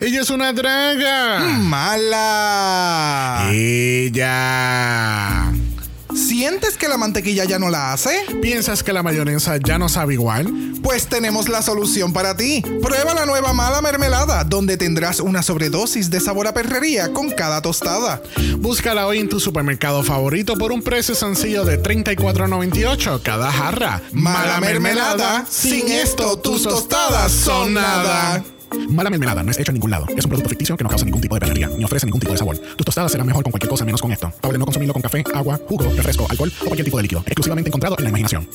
Ella es una draga. Mala. Ella. ¿Sientes que la mantequilla ya no la hace? ¿Piensas que la mayonesa ya no sabe igual? Pues tenemos la solución para ti. Prueba la nueva mala mermelada, donde tendrás una sobredosis de sabor a perrería con cada tostada. Búscala hoy en tu supermercado favorito por un precio sencillo de $34.98 cada jarra. Mala mermelada, sin esto tus tostadas son nada. Mala mermelada no es hecho en ningún lado. Es un producto ficticio que no causa ningún tipo de perrería, ni ofrece ningún tipo de sabor. Tus tostadas serán mejor con cualquier cosa menos con esto. Probable no consumirlo con café, agua, jugo, refresco, alcohol o cualquier tipo de líquido. Exclusivamente encontrado en la imaginación.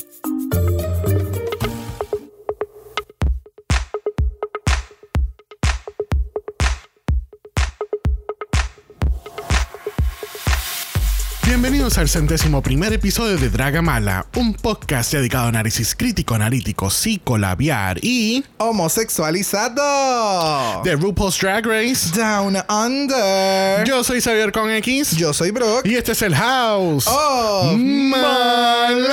Bienvenidos al centésimo primer episodio de Draga Mala, un podcast dedicado a análisis crítico, analítico, psicolabiar y Homosexualizado. de RuPaul's Drag Race. Down Under. Yo soy Xavier con X. Yo soy Brock. Y este es el House. Oh, Mala.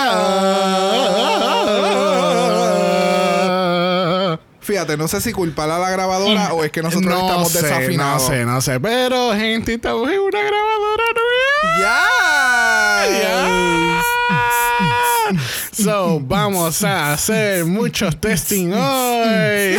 Fíjate, no sé si culpar a la grabadora o es que nosotros no estamos sé, desafinados. No sé, no sé. Pero, gente, estamos en una grabadora nueva. Ya. So, vamos a hacer muchos testing hoy.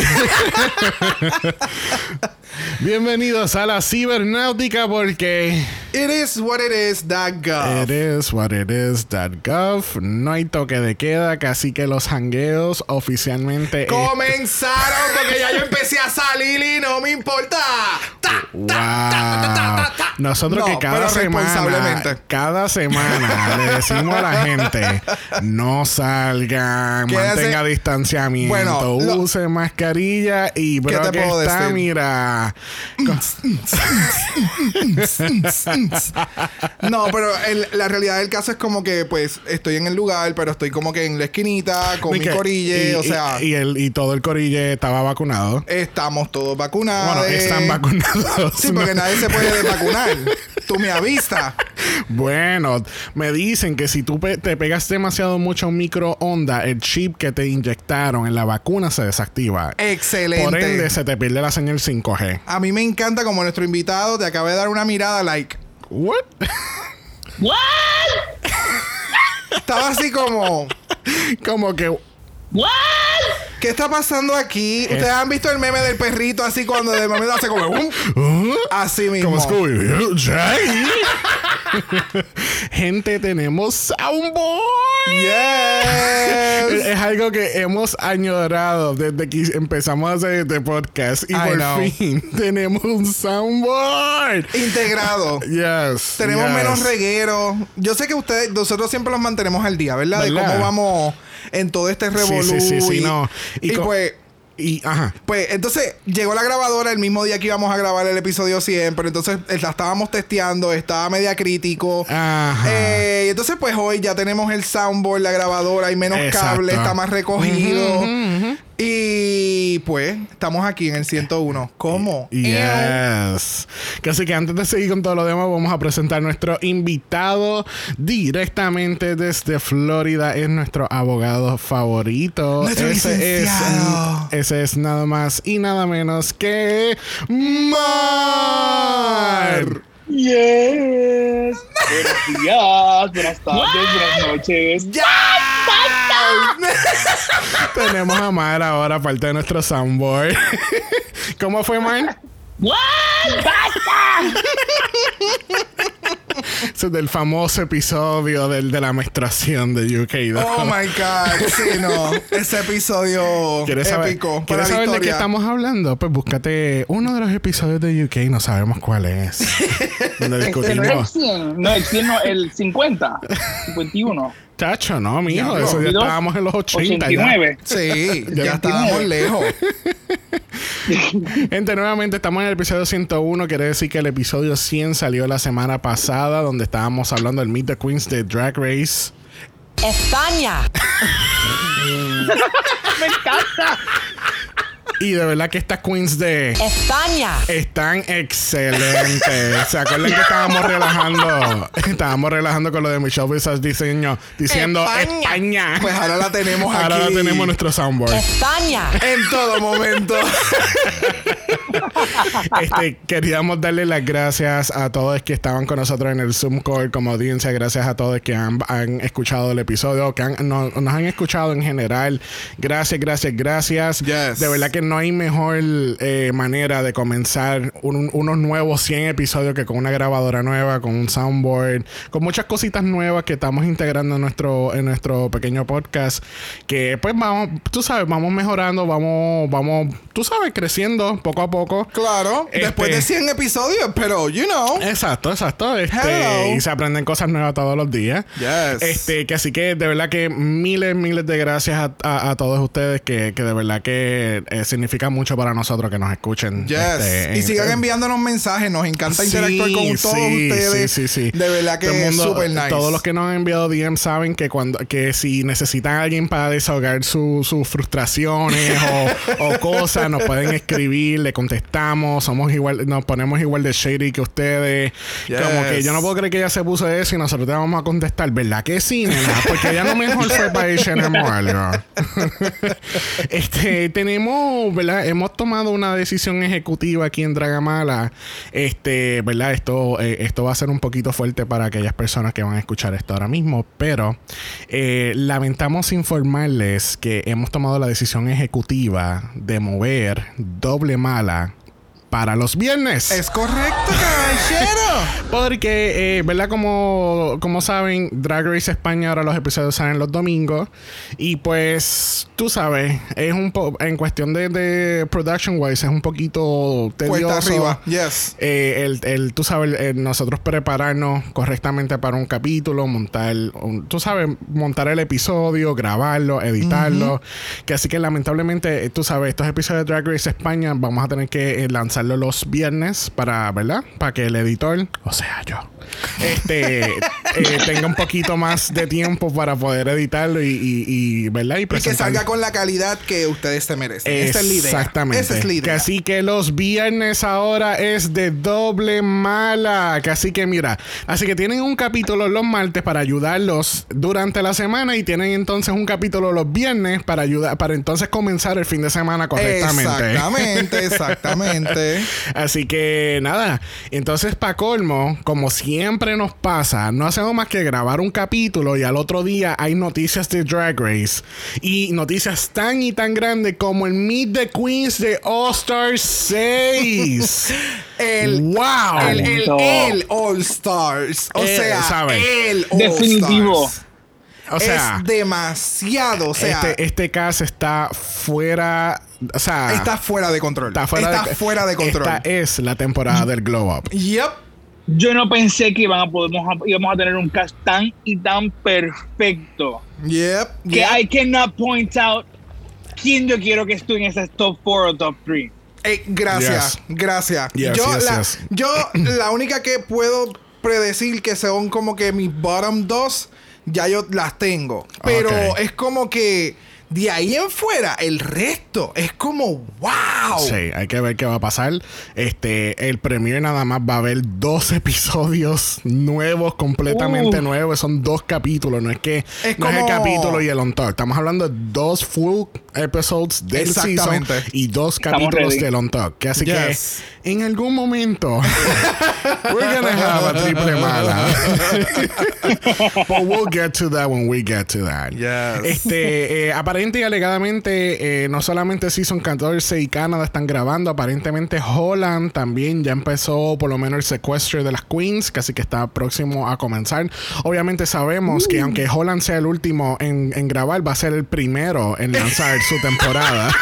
Bienvenidos a la cibernáutica porque It is what it is, that gov. it is what it is that gov. No hay toque de queda, casi que los hangueos oficialmente. Comenzaron porque ya yo empecé a salir y no me importa. Ta, Wow. ta, ta. Nosotros No, que cada semana, cada semana le decimos a la gente no salgan, mantenga distanciamiento, Bueno, lo- use mascarilla y bro te que puedo está, decir? mira, No, pero el- la realidad del caso es como que, pues, estoy en el lugar, pero estoy como que en la esquinita con y mi que- corille. y- o sea, y, el, y todo el corille estaba vacunado. estamos todos vacunados. Bueno, están vacunados. Sí, porque ¿no? nadie se puede desvacunar. Tú me avistas. Bueno, me dicen que si tú pe- te pegas demasiado mucho microondas, el chip que te inyectaron en la vacuna se desactiva. Excelente. Por ende, se te pierde la señal 5G. A mí me encanta como nuestro invitado te acaba de dar una mirada like. What? Estaba así como, Como que. ¿Qué está pasando aquí? Ustedes han visto el meme del perrito así cuando de momento hace como "Um", ¿Ah? así mismo. Como Scooby. Jay. Gente, tenemos soundboard. Yes. Es algo que hemos añorado desde que empezamos a hacer este podcast. Y I por know. fin tenemos un soundboard. Integrado. Yes. Tenemos yes. menos reguero. Yo sé que ustedes, nosotros siempre los mantenemos al día, ¿verdad? De cómo vamos en todo este revolú. Sí, sí, sí, sí, y, no. Y, pues, Y, ajá. pues, entonces llegó la grabadora el mismo día que íbamos a grabar el episodio 100, pero entonces eh, la estábamos testeando, estaba media crítico. Ajá. Eh, y entonces, pues hoy ya tenemos el soundboard, la grabadora, hay menos Exacto. cable, está más recogido. Ujú. Y pues, estamos aquí en el 101. ¿Cómo? Yes. Así que antes de seguir con todo lo demás, vamos a presentar nuestro invitado directamente desde Florida. Es nuestro abogado favorito. Nuestro licenciado. es, ese es nada más y nada menos que Mar. Yes. Buenos días, buenas tardes, buenas noches. ¡Ya! Tenemos a Mar ahora, parte de nuestro soundboard. ¿Cómo fue, Mar? Es del famoso episodio del, de la menstruación de UK. ¿no? Oh my God. Sí, no. Ese episodio ¿Quieres saber, épico. ¿quieres saber de qué estamos hablando? Pues búscate uno de los episodios de UK, no sabemos cuál es. donde Este no es el discutimos. 100, no, el 100, no, el 50, 51, Chacho, no, mijo. Ya, Eso ya 82, estábamos en los 80. ya. 89. Sí, ya, Ya estábamos lejos. Gente, nuevamente estamos en el episodio 101. Quiere decir que el episodio 100 salió la semana pasada, donde estábamos hablando del Meet the Queens de Drag Race. España. Me encanta. Y de verdad que estas queens de España. están excelentes. ¿Se acuerdan que estábamos relajando? Estábamos relajando con lo de Michelle Visage diseño diciendo España. España. Pues ahora la tenemos Ahora aquí. la tenemos en nuestro soundboard. España. En todo momento. este, queríamos darle las gracias a todos que estaban con nosotros en el Zoom call como audiencia. Gracias a todos que han, han escuchado el episodio, que han- no- nos han escuchado en general. Gracias, gracias, gracias. Yes. De verdad que no hay mejor eh, manera de comenzar un- unos nuevos 100 episodios que con una grabadora nueva, con un soundboard, con muchas cositas nuevas que estamos integrando en nuestro, en nuestro pequeño podcast. Que pues vamos, tú sabes, vamos mejorando, vamos, vamos, tú sabes, creciendo poco a poco. Claro, Este- después de 100 episodios, pero, you know. Exacto, exacto. Este, y se aprenden cosas nuevas todos los días. Yes. Este, que así que de verdad que miles, miles de gracias a, a- a todos ustedes que, que de verdad que eh, significa mucho para nosotros que nos escuchen. Yes. Este, y en- sigan enviándonos mensajes. Nos encanta Sí, interactuar con todos sí, ustedes. Sí, sí, sí. De verdad que es super nice. Todos los que nos han enviado DM saben que cuando que si necesitan a alguien para desahogar su- sus frustraciones o, o cosas, nos pueden escribir, le contestamos, somos igual, nos ponemos igual de shady que ustedes. Yes. Como que yo no puedo creer que ella se puso eso y nosotros te vamos a contestar, ¿verdad que sí, nena? Porque ella no mejor fue para H&M este, tenemos, ¿verdad? Hemos tomado una decisión ejecutiva aquí en Dragamala. Este, ¿verdad? Esto, eh, esto va a ser un poquito fuerte para aquellas personas que van a escuchar esto ahora mismo, pero eh, lamentamos informarles que hemos tomado la decisión ejecutiva de mover doble mala para los viernes. Es correcto, caballero. Porque, eh, ¿verdad? Como, como saben, Drag Race España ahora los episodios salen los domingos. Y pues, tú sabes, es un po en cuestión de, de production wise, es un poquito tedioso. Cuesta arriba. Yes. Eh, el, el- tú sabes, el nosotros prepararnos correctamente para un capítulo, montar, un- tú sabes, montar el episodio, grabarlo, editarlo. Que así que lamentablemente, tú sabes, estos episodios de Drag Race España vamos a tener que eh, lanzarlo los viernes para, ¿verdad? Para que el editor, o sea, yo, este, eh, tenga un poquito más de tiempo para poder editarlo y, y, y, ¿verdad? Y Y que salga con la calidad que ustedes se merecen. Esa es la idea. Exactamente. Esa es la Que idea. así que los viernes ahora es de doble mala. Que así que mira, así que tienen un capítulo los martes para ayudarlos durante la semana y tienen entonces un capítulo los viernes para ayudar, para entonces comenzar el fin de semana correctamente. Exactamente, exactamente. Así que nada, entonces para como siempre nos pasa, no hacemos más que grabar un capítulo y al otro día hay noticias de Drag Race y noticias tan y tan grandes como el Meet the Queens de All Star 6. El, wow. el, el All Stars. O Eh, sea, ¿sabe? el All Definitivo. Stars. o sea, es demasiado. O sea, este, este caso está fuera, o sea, está fuera de control. está fuera, Está de, fuera de control. Esta es la temporada del Glow Up. Yep. Yo no pensé que iban a podemos a- íbamos a tener un cast tan y tan perfecto Yep. que yep. I cannot point out quién yo quiero que esté en ese top 4 o top 3. Eh, gracias, Yes. gracias. Yes, yo, yes, la, yes. yo la única que puedo predecir que son como que mis bottom dos, ya yo las tengo. Pero es como que de ahí en fuera, el resto es como wow. Sí, hay que ver qué va a pasar. Este, el premio nada más va a haber dos episodios nuevos, completamente Uf. nuevos. Son dos capítulos, no es que Es no es el capítulo y el on top. Estamos hablando de dos full episodes del season y dos capítulos del on top. Que así Yes. que en algún momento we're gonna have a triple mala. But we'll get to that when we get to that. Yes. Este, eh, aparente y alegadamente, eh, no solamente Season 14 y Canadá están grabando, aparentemente Holland también ya empezó por lo menos el secuestro de las Queens, casi que está próximo a comenzar. Obviamente sabemos que aunque Holland sea el último en, en grabar, va a ser el primero en lanzar su temporada.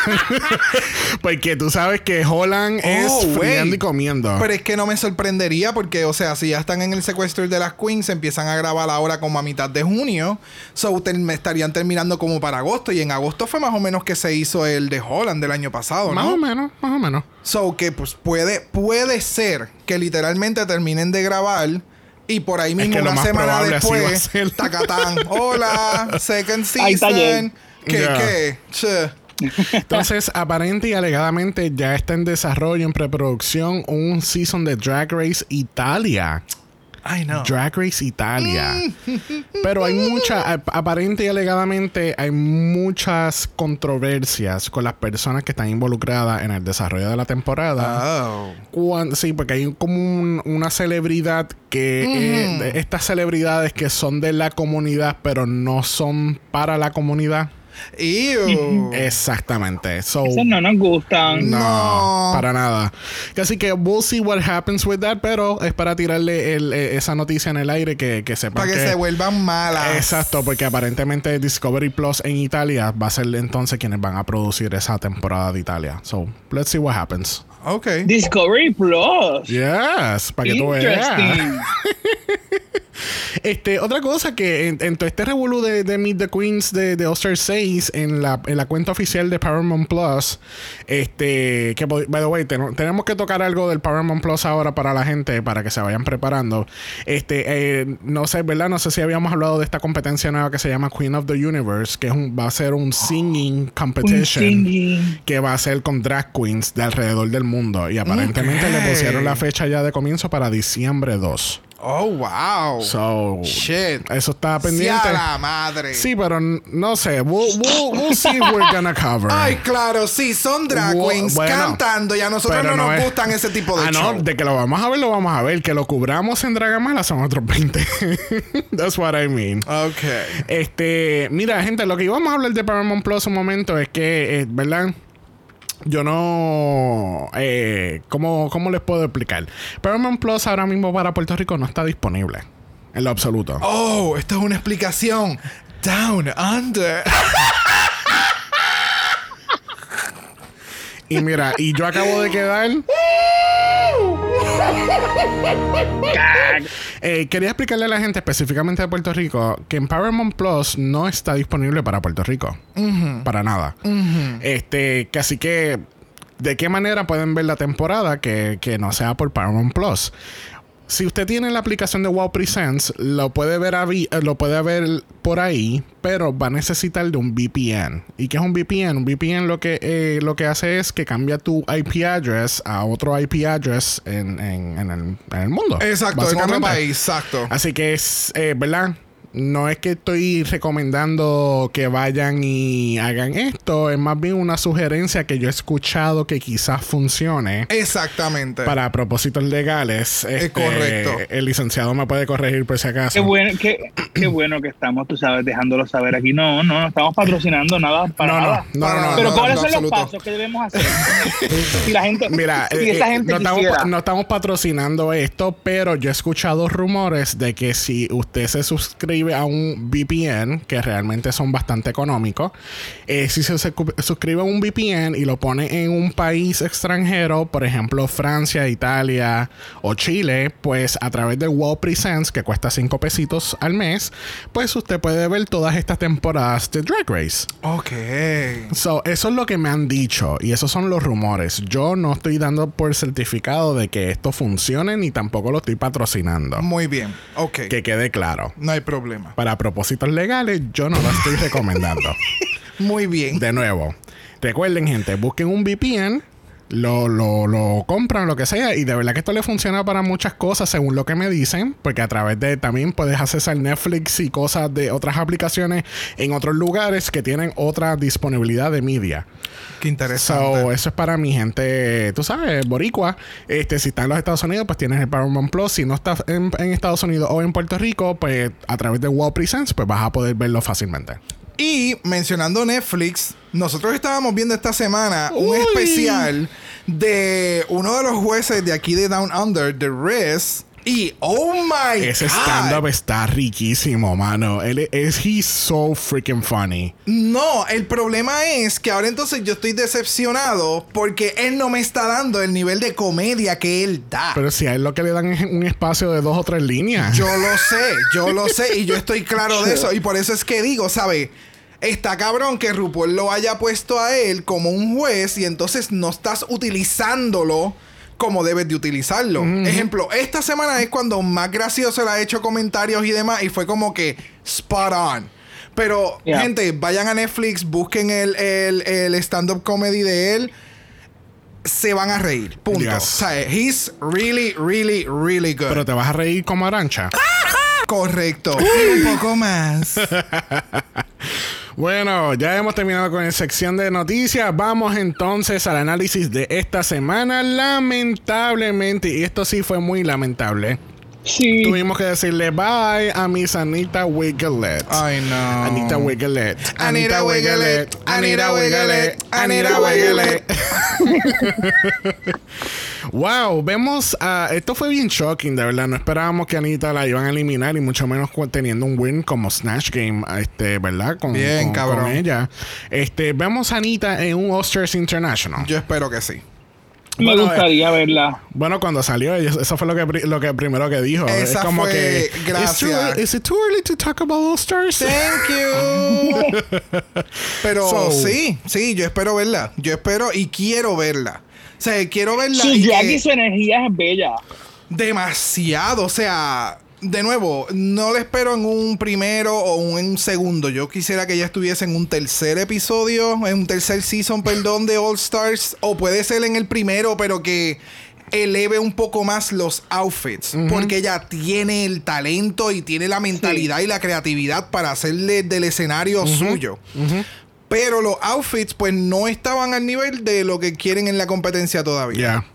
Porque tú sabes que Holland es Oh, friando wait. y comiendo. Pero es que no me sorprendería porque, o sea, si ya están en el secuestro de las Queens, empiezan a grabar ahora como a mitad de junio. So, me estarían terminando como para agosto. Y en agosto fue más o menos que se hizo el de Holland del año pasado, más ¿no? o menos, más o menos. So, que pues puede, puede ser que literalmente terminen de grabar. Y por ahí mismo, que una más semana después, tacatán. Hola, second season. ¿Qué, Yeah. qué? Che. Entonces, aparente y alegadamente ya está en desarrollo, en preproducción, un season de Drag Race Italia. I know. Drag Race Italia. Pero hay mucha, ap- aparente y alegadamente, hay muchas controversias con las personas que están involucradas en el desarrollo de la temporada. Oh. Sí, porque hay como un- una celebridad que eh, estas celebridades que son de la comunidad, pero no son para la comunidad. Ew. Exactamente. So, Esas no nos gustan. no, No. para nada. Así que we'll see what happens with that, pero es para tirarle el- eh, esa noticia en el aire que, que sepan Para que, se vuelvan malas. Exacto, porque aparentemente Discovery Plus en Italia va a ser entonces quienes van a producir esa temporada de Italia. So, let's see what happens. Ok. Discovery Plus. Yes, para que tú veas. Este, otra cosa que en, en todo este revolú de, de Meet the Queens de, de 6 en la, en la cuenta oficial de Paramount Plus, este, que by the way, ten- tenemos que tocar algo del Paramount Plus ahora para la gente, para que se vayan preparando. Este, eh, no sé, ¿verdad? No sé si habíamos hablado de esta competencia nueva que se llama Queen of the Universe, que es un, va a ser un singing Un competition. singing. que va a ser con drag queens de alrededor del mundo. Y aparentemente le pusieron la fecha ya de comienzo para diciembre 2. Oh, wow. So, Shit. eso está pendiente. a la madre. Sí, pero no sé. We'll, we'll, we'll see if we're gonna cover. Ay, claro, sí, son drag queens bueno, cantando y a nosotros no, nos es- gustan ese tipo de Ah, show. no, de que lo vamos a ver, lo vamos a ver. Que lo cubramos en Dragamala son otros 20. That's what I mean. Ok. Este, mira, gente, lo que íbamos a hablar de Paramount Plus un momento es que, eh, ¿verdad? Yo no. Eh, ¿cómo, ¿Cómo les puedo explicar? Paramount Plus ahora mismo para Puerto Rico no está disponible. En lo absoluto. Oh, esto es una explicación. Down Under. Y mira, y yo acabo de quedar. Eh, quería explicarle a la gente específicamente de Puerto Rico que en Paramount Plus no está disponible para Puerto Rico. Para nada. Este, que así que, ¿de qué manera pueden ver la temporada que, que no sea por Paramount Plus? Si usted tiene la aplicación de Wow Presents, lo puede ver eh, lo puede ver por ahí, pero va a necesitar de un VPN. ¿Y qué es un VPN? Un VPN lo que eh, lo que hace es que cambia tu IP address a otro IP address en, en- en el, en el mundo. Exacto, cambio básicamente. país, exacto. Así que es, eh, ¿verdad? No es que estoy recomendando que vayan y hagan esto, es más bien una sugerencia que yo he escuchado que quizás funcione Exactamente. para propósitos legales. Este, correcto. El licenciado me puede corregir por si acaso. Qué bueno, qué, qué bueno que estamos, tú sabes, dejándolo saber aquí. No, no, no estamos patrocinando nada para No, no, nada. no, no, no, Pero no, ¿cuáles no, son absoluto. los pasos que debemos hacer? si la gente, Mira, si eh, esa eh, gente no, estamos, no estamos patrocinando esto, pero yo he escuchado rumores de que si usted se suscribe a un VPN, que realmente son bastante económicos, eh, si se, suscribe a un VPN y lo pone en un país extranjero, por ejemplo Francia, Italia o Chile, pues a través de Wow Presents, que cuesta 5 pesitos al mes, pues usted puede ver todas estas temporadas de Drag Race. Ok. So, eso es lo que me han dicho y esos son los rumores. Yo no estoy dando por certificado de que esto funcione ni tampoco lo estoy patrocinando. Muy bien. Ok. Que quede claro. No hay problema. Para propósitos legales, yo no lo estoy recomendando. Muy bien. De nuevo, recuerden, gente, busquen un VPN. Lo, lo, lo compran, lo que sea, y de verdad que esto le funciona para muchas cosas según lo que me dicen, porque a través de también puedes accesar Netflix y cosas de otras aplicaciones en otros lugares que tienen otra disponibilidad de media. Qué interesante. So, eso es para mi gente, tú sabes, boricua. Este, si está en los Estados Unidos, pues tienes el Paramount Plus. Si no estás en, en Estados Unidos o en Puerto Rico, pues a través de Wow Presents, pues vas a poder verlo fácilmente. Y mencionando Netflix, nosotros estábamos viendo esta semana un especial de uno de los jueces de aquí de Down Under, The Riz. Y oh my Ese god. stand-up está riquísimo, mano. Él es, he's so freaking funny. No, el problema es que ahora entonces yo estoy decepcionado porque él no me está dando el nivel de comedia que él da. Pero si a él lo que le dan es un espacio de dos o tres líneas. Yo lo sé, yo lo sé y yo estoy claro de eso. Y por eso es que digo, ¿sabe? Está cabrón que RuPaul lo haya puesto a él como un juez y entonces no estás utilizándolo como debes de utilizarlo. Ejemplo, esta semana es cuando más gracioso le ha hecho comentarios y demás y fue como que spot on. Pero, Yeah. gente, vayan a Netflix, busquen el, el, el stand-up comedy de él. se van a reír. Punto. Yes. O sea, he's really, really, really good. Pero te vas a reír como arancha. Correcto. Un poco más. Bueno, ya hemos terminado con la sección de noticias. Vamos entonces al análisis de esta semana. Lamentablemente, y esto sí fue muy lamentable, Sí. tuvimos que decirle bye a Miss Anita Wiglet. Ay, no. Anita Wiglet. Anita Wiglet. Anita Wiglet. Anita Wiglet. Wow, vemos, ah, esto fue bien shocking, de verdad. No esperábamos que Anita la iban a eliminar y mucho menos teniendo un win como Snatch Game, este, ¿verdad? Con, Bien, con- cabrón. con ella. Este, vemos a Anita en un Oscars International. Yo espero que sí. Me Bueno, gustaría verla. Bueno, cuando salió, ella- eso fue lo que, lo que primero que dijo. Esa es como fue- que. gracias. "Is it too early to talk about All Stars? Thank you. Pero So- sí, sí, yo espero verla. Yo espero y quiero verla. O sea, quiero verla. Su y y su energía es bella. demasiado. O sea, de nuevo, no la espero en un primero o un, en un segundo. Yo quisiera que ella estuviese en un tercer episodio, en un tercer season, perdón, de All Stars. O puede ser en el primero, pero que eleve un poco más los outfits. Porque ella tiene el talento y tiene la mentalidad y la creatividad para hacerle del escenario suyo. Pero los outfits, pues no estaban al nivel de lo que quieren en la competencia todavía. Ya.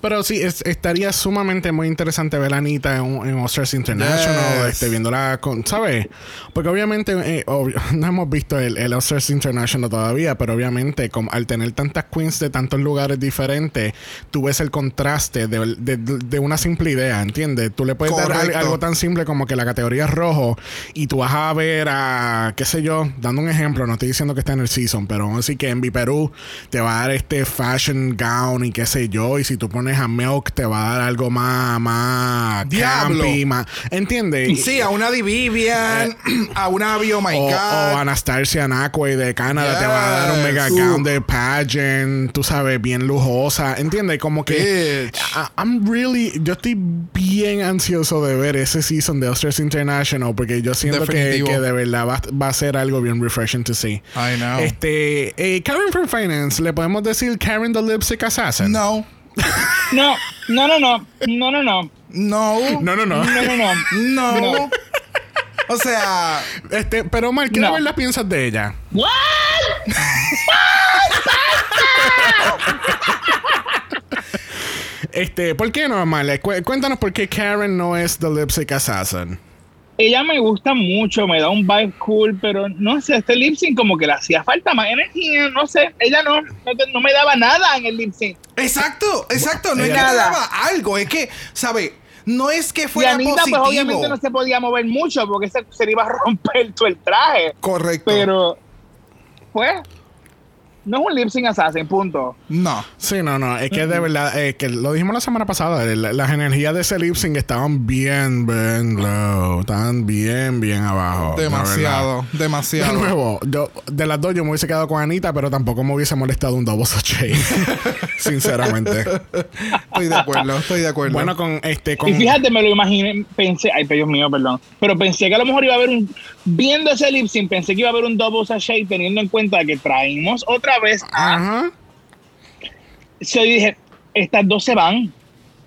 Pero sí, es- estaría sumamente muy interesante ver a Anita en, en Oscars International, Yes. este, viéndola con, ¿sabes? Porque obviamente eh, obvio, no hemos visto el, el Oscars International todavía, pero obviamente como, al tener tantas queens de tantos lugares diferentes, tú ves el contraste de, de- de una simple idea, ¿entiendes? Tú le puedes dar algo tan simple como que la categoría es rojo y tú vas a ver a, qué sé yo, dando un ejemplo, no estoy diciendo que está en el season, pero vamos a decir que en Perú te va a dar este fashion gown y qué sé yo, y si tú pones a Milk te va a dar algo más, más Diablo. campy, más, ¿entiendes? Sí, a una Di Vivian, a una Bio My O, God. o Anastasia Nakwe de Canadá te va a dar un mega Yes. gown de pageant, tú sabes, bien lujosa, ¿entiendes? Como que. I- I'm really, yo estoy bien ansioso de ver ese season de Oscars International porque yo siento que, que de verdad va, va a ser algo bien refreshing to see. I know. Este, eh, Karen from Finance, le podemos decir Karen the Lipstick Assassin. No. No, no, no, no, no, no, no, No. no, no, no. no, no, no. No. No. O sea, Este, pero Mark, ¿qué No. verdad piensas de ella? What? Este, ¿por qué no? Cu- cuéntanos por qué Karen no es the Lipstick Assassin. Ella me gusta mucho, me da un vibe cool, pero no sé, este lip sync como que le hacía falta más energía, no sé, ella no, no, me daba nada en el lip sync. exacto, exacto. No es le daba algo, es que, ¿sabe? No es que Y fuera Anita, positivo. pues obviamente no se podía mover mucho porque se, se le iba a romper todo el traje. Correcto. Pero, pues, no es un lip sync assassin, punto. No. Sí, no, no, es que de verdad, eh, que lo dijimos la semana pasada, eh, la- las energías de ese lip sync estaban bien, bien low, estaban bien, bien abajo. Demasiado, verdad. De demasiado. nuevo, yo, de las dos yo me hubiese quedado con Anita, pero tampoco me hubiese molestado un double sachet. Sinceramente. Estoy de acuerdo, estoy de acuerdo. Bueno, con este, con. Y fíjate, me lo imaginé, pensé, ay, Dios mío, perdón, pero pensé que a lo mejor iba a haber un, viendo ese lip sync, pensé que iba a haber un double sachet teniendo en cuenta que traímos otra vez a Ajá. So, yo dije, estas dos se van.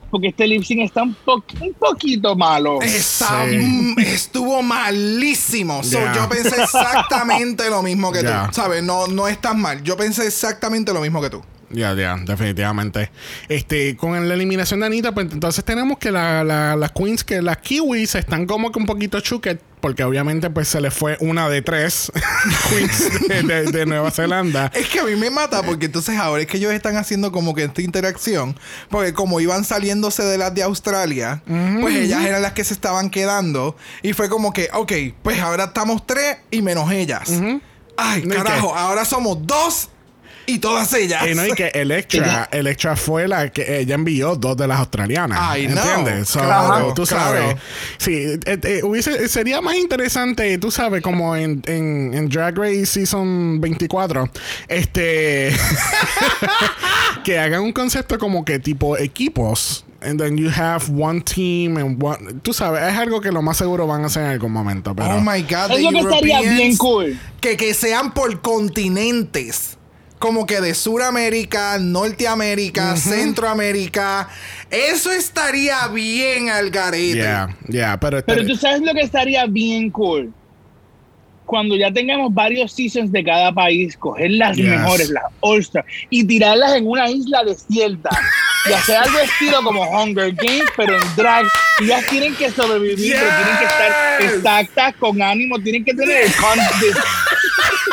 Porque este lip sync está un, po- un poquito malo. Está- Sí. estuvo malísimo. So. Yo pensé exactamente lo mismo que tú. ¿Sabes? No, no estás mal. Yo pensé exactamente lo mismo que tú. Ya, ya, definitivamente. Este, con la eliminación de Anita, pues entonces tenemos que la- la- las queens, que las kiwis están como que un poquito chuquet, porque obviamente pues se les fue una de tres queens de, de- de Nueva Zelanda. Es que a mí me mata porque entonces ahora es que ellos están haciendo como que esta interacción. Porque como iban saliéndose de las de Australia, pues ellas eran las que se estaban quedando. Y fue como que, ok, pues ahora estamos tres y menos ellas. Ay, No, ¿y carajo, ahora somos dos y todas ellas. Y no, y que Electra, Electra fue la que ella envió dos de las australianas. Know. ¿Entiendes? So, Claro, tú claro. sabes. Sí, eh, eh, hubiese, sería más interesante, tú sabes, como en, en, en Drag Race Season 24, este. que hagan un concepto como que tipo equipos. And then you have one team and one. Tú sabes, es algo que lo más seguro van a hacer en algún momento. Pero, Oh my God, Es lo que estaría bien cool. Que, que sean por continentes. Como que de Suramérica, Norteamérica, Centroamérica. Eso estaría bien al garete. Yeah, yeah, pero, Pero tú sabes lo que estaría bien cool. Cuando ya tengamos varios seasons de cada país, coger las Yes. mejores, las All-Star, y tirarlas en una isla desierta. Y hacer algo estilo como Hunger Games, pero en drag. Y ellas tienen que sobrevivir, pero tienen que estar Yes. exactas, con ánimo, tienen que tener el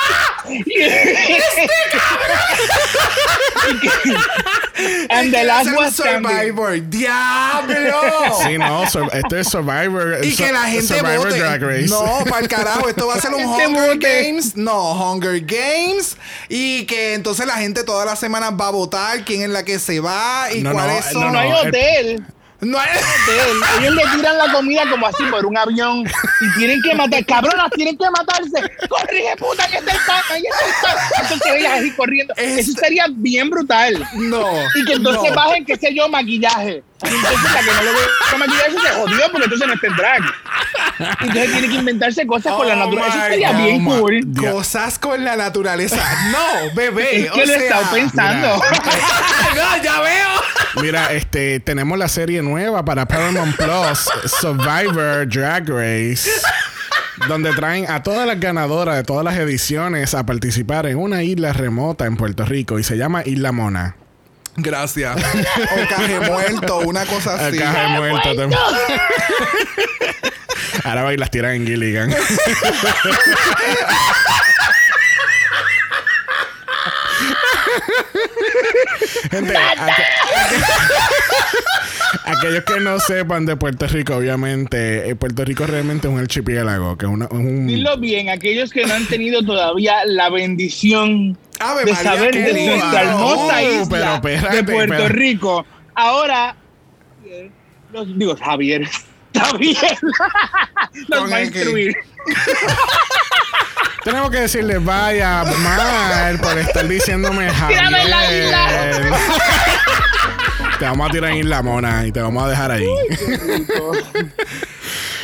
And the Y last un Survivor. ¡Diablo! Sí, no, este es Survivor. Y que la gente Survivor vote. Drag Race. No, para el carajo, esto va a ser un Gente Hunger vote. Games. No, Hunger Games. Y que entonces la gente todas las semanas va a votar quién es la que se va y No, no, cuáles no, son. no, no, hay el- hotel. No hay- de él. Ellos le tiran la comida como así por un avión y tienen que matar. Cabronas, tienen que matarse. Corrige, puta, que está el pan, ahí está el pan. Entonces ellas así corriendo. Es- Eso sería bien brutal. No. Y que entonces no. bajen, qué sé yo, maquillaje. Y entonces la que no le gusta maquillaje se jodió porque entonces no tendrán. Entonces tiene que inventarse cosas con la Oh naturaleza. Eso sería God. bien Oh cool. Cosas con la naturaleza. No, bebé. Es que o lo he sea, estado pensando. no, ya veo. Mira, este, tenemos la serie nueva para Paramount Plus, Survivor Drag Race, donde traen a todas las ganadoras de todas las ediciones a participar en una isla remota en Puerto Rico y se llama Isla Mona. Gracias. O caje muerto, una cosa así. He muerto también. Ahora va y las tiran en Gilligan. Gente, aqu- aquellos que no sepan de Puerto Rico, obviamente, eh, Puerto Rico realmente es un archipiélago, que es, una- es un... Dilo bien, aquellos que no han tenido todavía la bendición Ave de María, saber de nuestra hermosa Oh, isla pero espérate, de Puerto Rico. Ahora, los, digo, Javier, Javier, Con va a instruir. Tenemos que decirle vaya mal por estar diciéndome Javier. Tírame en la isla. Te vamos a tirar en Isla Mona y te vamos a dejar ahí.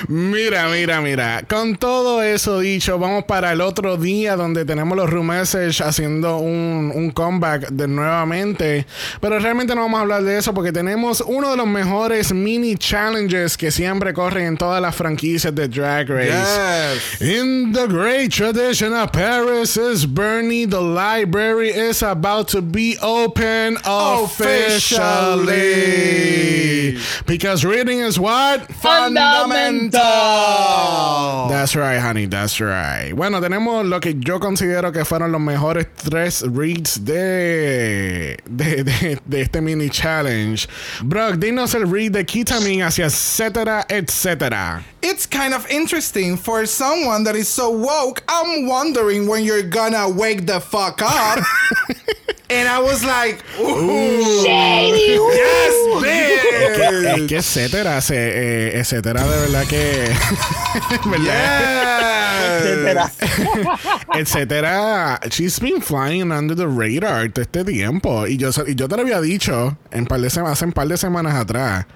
Mira, mira, mira. Con todo eso dicho, vamos para el otro día donde tenemos los Room Message haciendo un, un comeback de nuevamente. Pero realmente no vamos a hablar de eso porque tenemos uno de los mejores mini challenges que siempre corren en todas las franquicias de Drag Race. Yes. In the great tradition of Paris is Bernie, the library is about to be open officially. Because reading is what? Fundamental. That's right, honey, that's right. Bueno, tenemos lo que yo considero que fueron los mejores tres reads de, de, de, de este mini challenge. Brock, dinos el read de Kitamin hacia etcétera, etcétera. It's kind of interesting for someone that is so woke. I'm wondering when you're gonna wake the fuck up. and I was like, ooh, yes, Es bitch. que etcétera, se, eh, etcétera, de verdad que. ¿Verdad? Etcétera. etcétera. She's been flying under the radar todo este tiempo. Y yo, y yo te lo había dicho en par de semanas, hace un par de semanas atrás.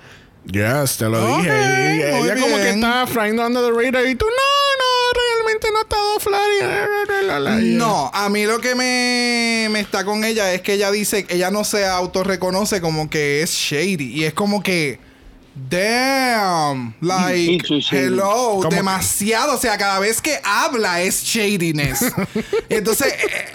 Yes, te lo dije. Ella como que estaba flying under the radar. Y tú, no, no, realmente no estado flying. No, a mí lo que me, me está con ella es que ella dice, ella no se autorreconoce como que es shady. Y es como que, damn, like, hello, demasiado. O sea, cada vez que habla es shadiness. Entonces, eh,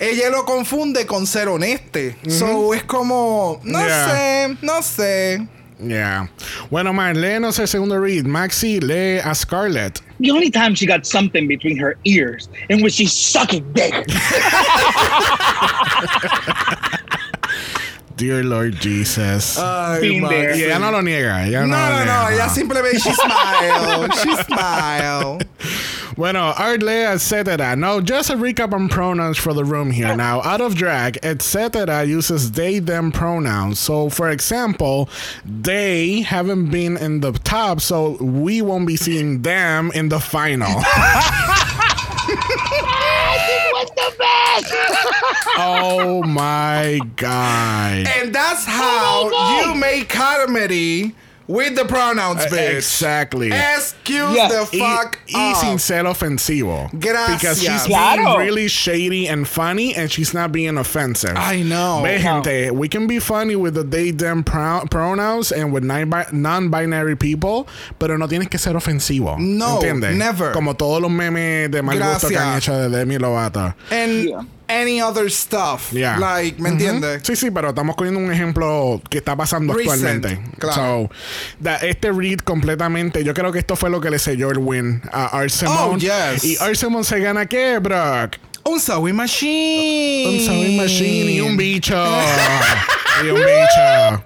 ella lo confunde con ser honeste. So, es como, no Yeah. sé, no sé. Yeah. Bueno, Mar, léenos el segundo read. Maxi, lee a Scarlett. The only time she got something between her ears in which she's sucking dick. Dear Lord Jesus. Ay, Been there. y ella no lo niega. Ella No, no, no, lo no, niega, ella simplemente, she smile, she smile. Bueno, art lay, etc. Now, just a recap on pronouns for the room here. Now, out of drag, etc. uses they, them pronouns. So, for example, they haven't been in the top, so we won't be seeing them in the final. oh my god. And that's how you make comedy With the pronouns, Eh, bitch. exactly. Excuse Yeah. the fuck y off. sin ser ofensivo. Gracias. Because she's Claro. being really shady and funny and she's not being offensive. I know. Ve, No. gente, we can be funny with the they, them pro- pronouns and with non- non-binary people, pero no tienes que ser ofensivo. No, ¿Entiendes? never. Como todos los memes de mal gusto que han Gracias. hecho de Demi Lovato. And Yeah. Any other stuff. Yeah. Like, ¿me entiendes? Sí, sí, pero estamos cogiendo un ejemplo que está pasando Recent, actualmente. claro. So, da- este read completamente, yo creo que esto fue lo que le selló el win a Arsemon. Oh, yes. Y Arsemon se gana qué, Brock? Un sewing machine. Un sewing machine y un bicho. y un bicho.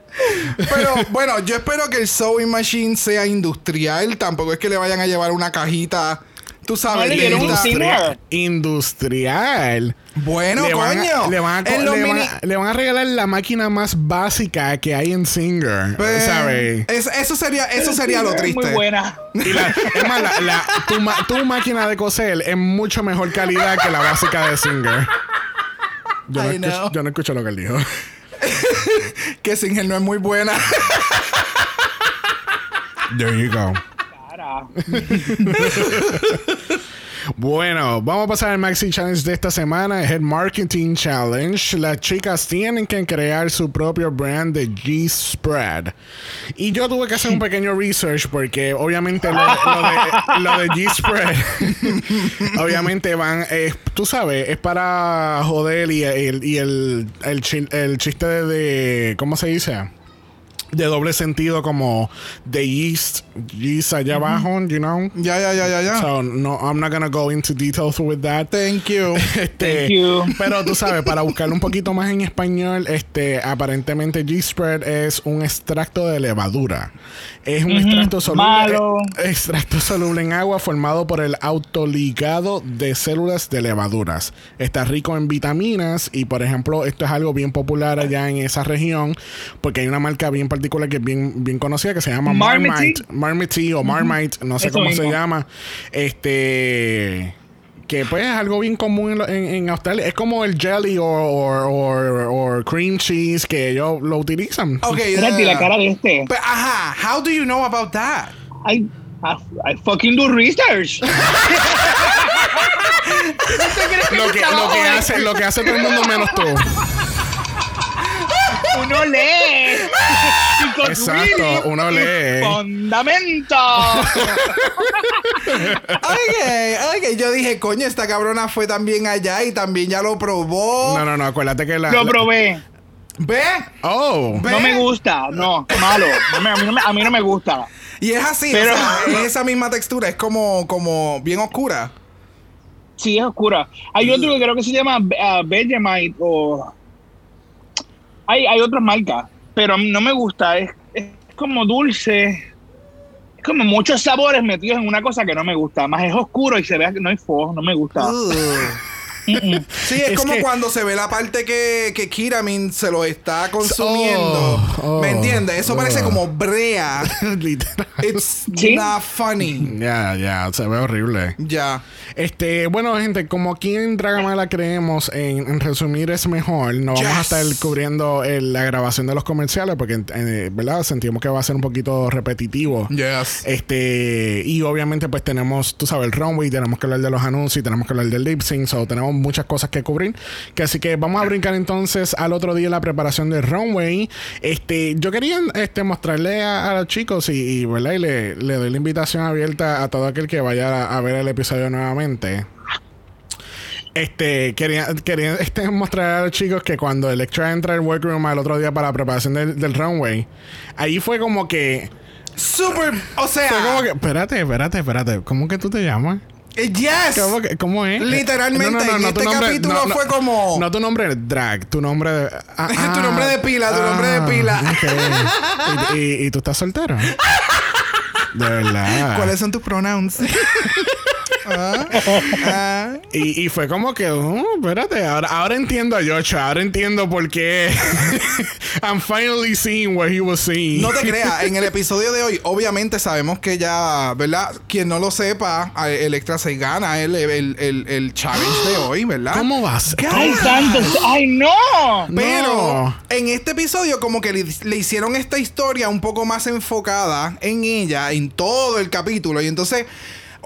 Pero bueno, yo espero que el sewing machine sea industrial. Tampoco es que le vayan a llevar una cajita. Tú sabes, de Singer. Industrial. Bueno, le van, coño. A, le, van a, En los le van mini- a- le van a regalar la máquina más básica que hay en Singer. Pues, ¿Sabes? es- eso sería, eso sería lo Es triste. Muy buena. Y la, es más, la, la- tu, ma- tu máquina de coser es mucho mejor calidad que la básica de Singer. Yo no, I know. escucho, yo no escucho lo que él dijo. Que Singer no es muy buena. There you go. Bueno, vamos a pasar al Maxi Challenge de esta semana, Head Marketing Challenge. Las chicas tienen que crear su propio brand de G-Spread. Y yo tuve que hacer un pequeño research porque obviamente lo, de, G-Spread, obviamente van, eh, tú sabes, es para joder y, el, y el, el, el chiste de- ¿cómo se dice? De doble sentido como de yeast, yeast allá abajo, you know? ya, ya, ya, ya, ya. So no, I'm not gonna go into details with that. Thank you. Este, Thank you. Pero tú sabes, para buscarlo un poquito más en español, este, aparentemente G-Spread es un extracto de levadura. Es un extracto soluble, Malo. eh, extracto soluble en agua formado por el autoligado de células de levaduras. Está rico en vitaminas y, por ejemplo, esto es algo bien popular allá en esa región porque hay una marca bien particular que es bien, bien conocida que se llama Marmite. Marmite. Marmite o Marmite, no sé Eso cómo se mismo. llama. Este que pues es algo bien común en, lo- en- en Australia. Es como el jelly o, cream cheese que ellos lo utilizan. Ok, Espérate, la cara de este. Pero, ajá, how do you know about that? I, I, I fucking do research. Lo que, lo, que hace, lo que hace todo el mundo menos tú. Uno lee. Because Exacto, uno lee. Fundamento. Ok, ok. Yo dije, coño, esta cabrona fue también allá y también ya lo probó. No, no, no, acuérdate que la. Lo la- probé. ¿Ve? oh. Ve. No me gusta. No, malo. No me- a, mí no me, a mí no me gusta. Y es así, Pero- o sea, es esa misma textura, es como, como bien oscura. Sí, es oscura. Hay otro que creo que se llama uh, Vegemite o... Hay, hay otras marcas, pero no me gusta. Es, es como dulce. Es como muchos sabores metidos en una cosa que no me gusta. Más es oscuro y se ve que no hay fuego. No me gusta. Ugh. Sí, es, Es como que- cuando se ve la parte que, que Kiramin se lo está consumiendo. Oh, oh, ¿Me entiendes? Eso parece oh. como brea. Literal. It's ¿Sí? not funny. Ya, ya, se ve horrible. Ya. Este, bueno, gente, como aquí en Dragamala creemos en, en resumir es mejor, no vamos a estar cubriendo el- la grabación de los comerciales porque, eh, ¿verdad? Sentimos que va a ser un poquito repetitivo. Yes. Este, y obviamente, pues tenemos, tú sabes, el runway, tenemos que hablar de los anuncios, tenemos que hablar del lip sync, so tenemos muchas cosas que cubrir. Que así que vamos a brincar entonces al otro día la preparación del runway. Este, yo quería este, mostrarle a, a los chicos y, y, ¿verdad? Y le, le doy la invitación abierta a todo aquel que vaya a, a ver el episodio nuevamente. Este, quería, quería este, mostrar a los chicos que cuando Electra entra al workroom al otro día para la preparación del, del runway, ahí fue como que. Super. O sea. Fue como que, espérate, espérate, espérate. ¿Cómo que tú te llamas? Eh, Yes. ¿Cómo, es? Literalmente, este capítulo fue como- No tu nombre drag, tu nombre de. ah, Tu nombre de pila, tu nombre de pila. ok. ¿Y, y, y tú estás soltero? De verdad. ¿Cuáles son tus pronouns? Ah, ah. Y, y fue como que, oh, espérate, ahora, ahora entiendo a Yocho, ahora entiendo por qué. I'm finally seeing what he was seeing. No te creas, en el episodio de hoy, obviamente sabemos que ya, ¿verdad? Quien no lo sepa, a- Electra se gana el, el, el, el challenge de hoy, ¿verdad? ¿Cómo vas? ¡Ay, santos! ¡Ay, no! Pero No. en este episodio como que le, le hicieron esta historia un poco más enfocada en ella, en todo el capítulo. Y entonces,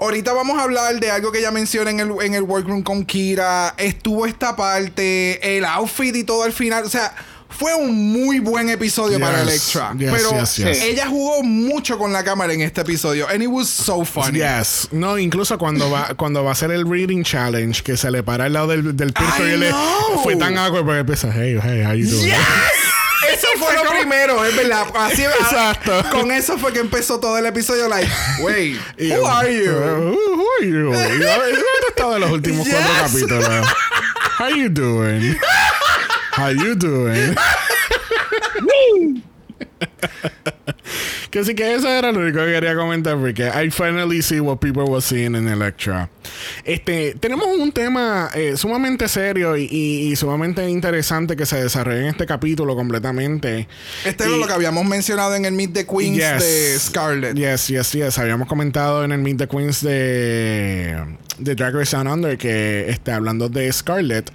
ahorita vamos a hablar de algo que ella menciona en el, en el workroom con Kira. Estuvo esta parte, el outfit y todo al final. O sea, fue un muy buen episodio para Yes, Electra. yes, Pero yes, yes. ella jugó mucho con la cámara en este episodio. And it was so funny. Yes. No, incluso cuando va, cuando va a hacer el reading challenge, que se le para al lado del, del y le fue tan awkward porque empieza, hey, hey, how you doing? Eso fue lo primero, es verdad. Así, Exacto. Con eso fue que empezó todo el episodio. Like, wait, who are you? "Uh, who are you? ¿Dónde he estado en los últimos cuatro Yes. capítulos? How you doing? How you doing? que sí que eso era lo único que quería comentar porque I finally see what people were seeing in Electra. Este, tenemos un tema eh, sumamente serio y, y- y sumamente interesante que se desarrolla en este capítulo completamente. Este Y- es lo que habíamos mencionado en el Meet the Queens Yes. de Scarlett. Yes, yes, yes. Habíamos comentado en el Meet the Queens de, de Drag Race Down Under que este, hablando de Scarlett,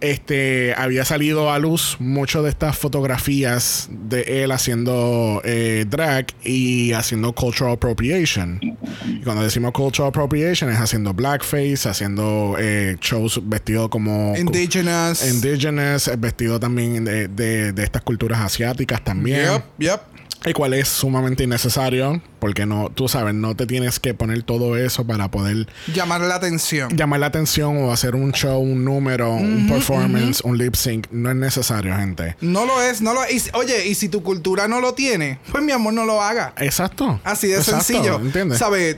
este, había salido a luz mucho de estas fotografías de él haciendo eh, drag y haciendo cultural appropriation. Y cuando decimos cultural appropriation es haciendo blackface, haciendo eh, shows vestido como... Indigenous. Indigenous, vestido también de, de- de estas culturas asiáticas también. Yep, yep. El cual es sumamente innecesario porque no, tú sabes, no te tienes que poner todo eso para poder Llamar la atención. llamar la atención o hacer un show, un número, un performance, un lip sync. No es necesario, gente. No lo es, no lo es. Oye, y si tu cultura no lo tiene, pues mi amor, no lo haga. Exacto. Así de Exacto, sencillo. ¿Entiendes? ¿Sabes?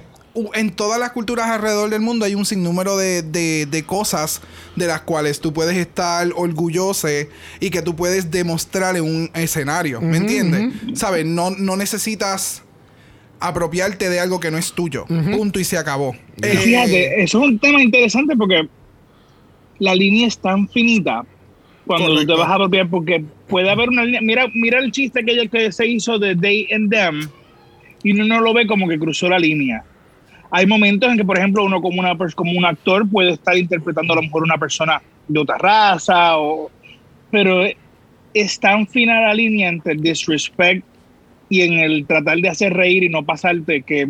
En todas las culturas alrededor del mundo hay un sinnúmero de, de, de cosas de las cuales tú puedes estar orgulloso y que tú puedes demostrar en un escenario. ¿Me entiendes? ¿Sabes? No, no necesitas apropiarte de algo que no es tuyo. Punto y se acabó. Eh, Fíjate, eso es un tema interesante porque la línea es tan finita cuando tú te vas a apropiar porque puede haber una línea. Mira, mira el chiste que, que se hizo de They and Them y uno no lo ve como que cruzó la línea. Hay momentos en que, por ejemplo, uno como, una, como un actor puede estar interpretando a lo mejor una persona de otra raza, o, pero es tan fina la línea entre el disrespect y en el tratar de hacer reír y no pasarte que,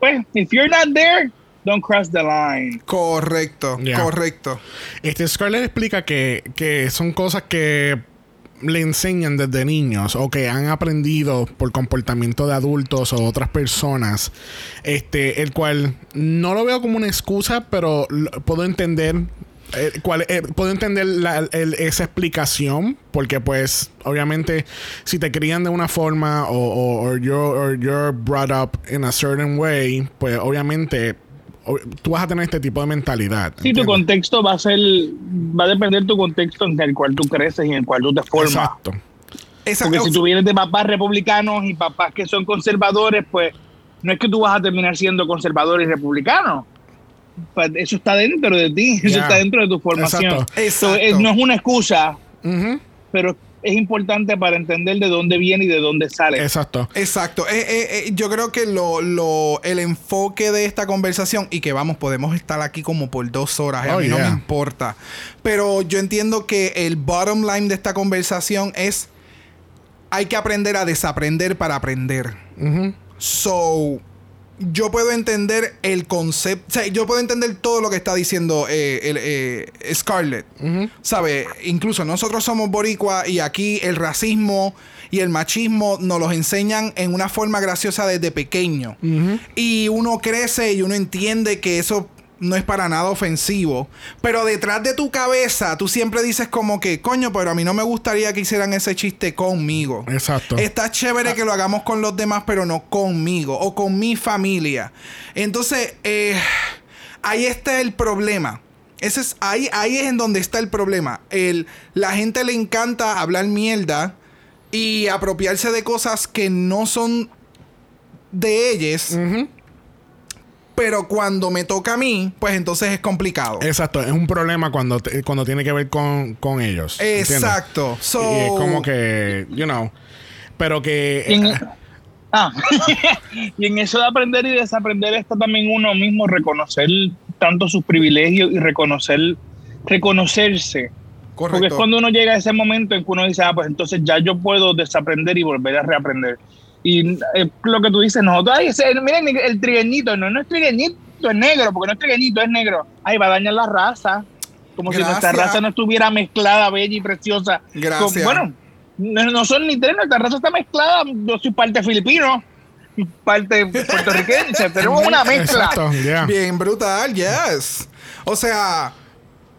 pues, if you're not there, don't cross the line. Correcto, Yeah. correcto. Este Scarlett explica que, que son cosas que le enseñan desde niños o que han aprendido por comportamiento de adultos o otras personas. Este, el cual no lo veo como una excusa, pero puedo entender. eh, cuál- eh, puedo entender la- esa explicación porque pues obviamente si te crían de una forma o, o or you're, or you're brought up in a certain way pues obviamente tú vas a tener este tipo de mentalidad Sí, tu contexto va a ser, va a depender tu contexto en el cual tú creces y en el cual tú te formas. Exacto. Esa- Porque si tú vienes de papás republicanos y papás que son conservadores, pues no es que tú vas a terminar siendo conservador y republicano. Pues eso está dentro de ti, eso está dentro de tu formación. Exacto. Exacto. So, eh, no es una excusa, Ujú. pero es importante para entender de dónde viene y de dónde sale. Exacto. Exacto. Eh, eh, eh, yo creo que lo, lo- el enfoque de esta conversación, y que vamos, podemos estar aquí como por dos horas, eh, a Oh, mí no me importa. Pero yo entiendo que el bottom line de esta conversación es: hay que aprender a desaprender para aprender. So, yo puedo entender el concepto, o sea, yo puedo entender todo lo que está diciendo eh, el, eh, Scarlett. ¿Sabe? Incluso nosotros somos boricua y aquí el racismo y el machismo nos los enseñan en una forma graciosa desde pequeño. Y uno crece y uno entiende que eso no es para nada ofensivo. Pero detrás de tu cabeza, tú siempre dices como que, coño, pero a mí no me gustaría que hicieran ese chiste conmigo. Exacto. Está chévere que lo hagamos con los demás, pero no conmigo o con mi familia. Entonces, eh, ahí está el problema. Ese es, ahí, ahí es en donde está el problema. El, la gente le encanta hablar mierda y apropiarse de cosas que no son de ellos. Ujú. Pero cuando me toca a mí, pues entonces es complicado. Exacto, es un problema cuando, te- cuando tiene que ver con, con ellos. ¿entiendes? Exacto. So, Y es como que, you know, pero que... Y en, eh, ah, y en eso de aprender y desaprender está también uno mismo reconocer tanto sus privilegios y reconocer reconocerse. Porque es correcto. cuando uno llega a ese momento en que uno dice, ah, pues entonces ya yo puedo desaprender y volver a reaprender. Y eh, lo que tú dices, nosotros, ay, ese- miren el trigueñito, no, no es trigueñito, es negro, porque no es trigueñito, es negro. Ay, va a dañar la raza. Como si nuestra raza no estuviera mezclada, bella y preciosa. Gracias. Con- bueno, no, no son ni tres, nuestra raza está mezclada. Yo soy parte filipino, parte puertorriqueña, tenemos una mezcla. Exacto. Bien brutal, yes. O sea,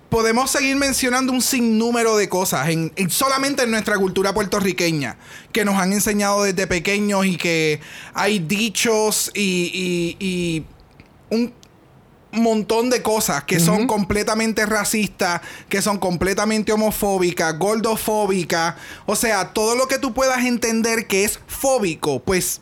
podemos seguir mencionando un sinnúmero de cosas en, en- solamente en nuestra cultura puertorriqueña que nos han enseñado desde pequeños y que hay dichos y, y- y un montón de cosas que son completamente racistas, que son completamente homofóbicas, gordofóbicas, o sea, todo lo que tú puedas entender que es fóbico, pues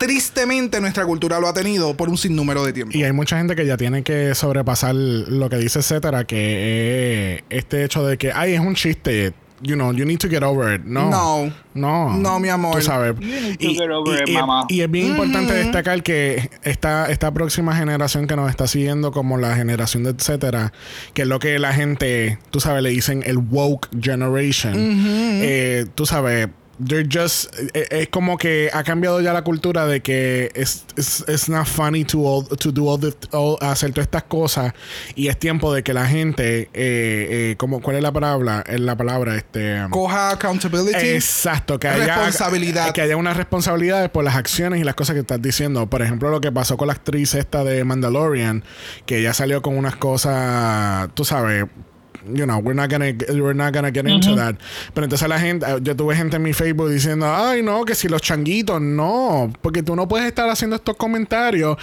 tristemente nuestra cultura lo ha tenido por un sinnúmero de tiempo. Y hay mucha gente que ya tiene que sobrepasar lo que dice etcétera, que eh, este hecho de que, ay, es un chiste. You know, you need to get over it. No. No. No. No, mi amor. Tú sabes. You need to get over it, y- mamá. y es bien importante destacar que esta, esta próxima generación que nos está siguiendo, como la generación de etcétera, que es lo que la gente, tú sabes, le dicen el woke generation. Eh, tú sabes. They're just eh, es como que ha cambiado ya la cultura de que es es it's not funny to all, to do all the, all- hacer todas estas cosas y es tiempo de que la gente eh, eh, como cuál es la palabra es la palabra este Coja accountability. Exacto, que haya Responsabilidad. Que haya unas responsabilidades por las acciones y las cosas que estás diciendo. Por ejemplo, lo que pasó con la actriz esta de Mandalorian, que ella salió con unas cosas, tú sabes. You know, we're not gonna, we're not gonna get into that. Pero entonces la gente, yo tuve gente en mi Facebook diciendo, ay no, que si los changuitos, no, porque tú no puedes estar haciendo estos comentarios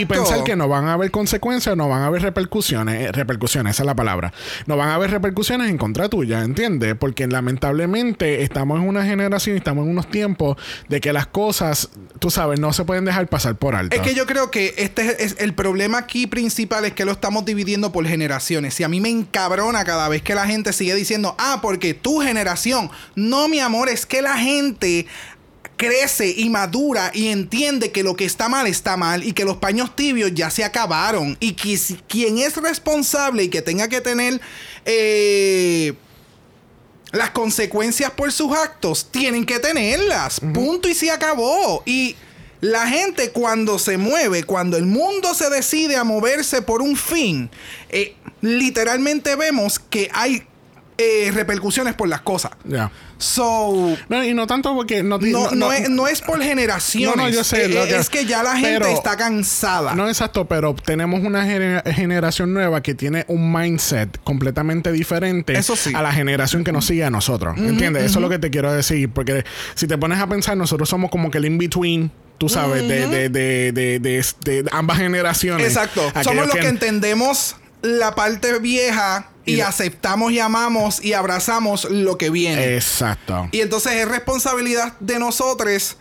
y- pensar que no van a haber consecuencias, no van a haber repercusiones, eh, repercusiones, esa es la palabra. No van a haber repercusiones en contra tuya, ¿entiendes? Porque lamentablemente estamos en una generación, estamos en unos tiempos de que las cosas, tú sabes, no se pueden dejar pasar por alto. Es que yo creo que este es, es- el problema aquí principal es que lo estamos dividiendo por generaciones. Y a mí me encabrona cada vez que la gente sigue diciendo, ah, porque tu generación. No, mi amor, es que la gente crece y madura y entiende que lo que está mal está mal y que los paños tibios ya se acabaron. Y que si- quien es responsable y que tenga que tener eh, las consecuencias por sus actos tienen que tenerlas. Punto y se acabó. Y la gente cuando se mueve, cuando el mundo se decide a moverse por un fin, eh, literalmente vemos que hay eh, repercusiones por las cosas. Ya. So, No, y no tanto porque no, no, no es, no es por generaciones. No, no, yo sé, Eh, lo que- es que ya la gente pero- está cansada. No, exacto, pero tenemos una genera- generación nueva que tiene un mindset completamente diferente Eso sí. a la generación que nos sigue a nosotros. ¿Entiendes? Eso es lo que te quiero decir. Porque si te pones a pensar, nosotros somos como que el in-between. Tú sabes, de, de, de, de, de- de ambas generaciones. Exacto. Somos los que, entendemos la parte vieja y, Y aceptamos y amamos y abrazamos lo que viene. Exacto. Y entonces es responsabilidad de nosotros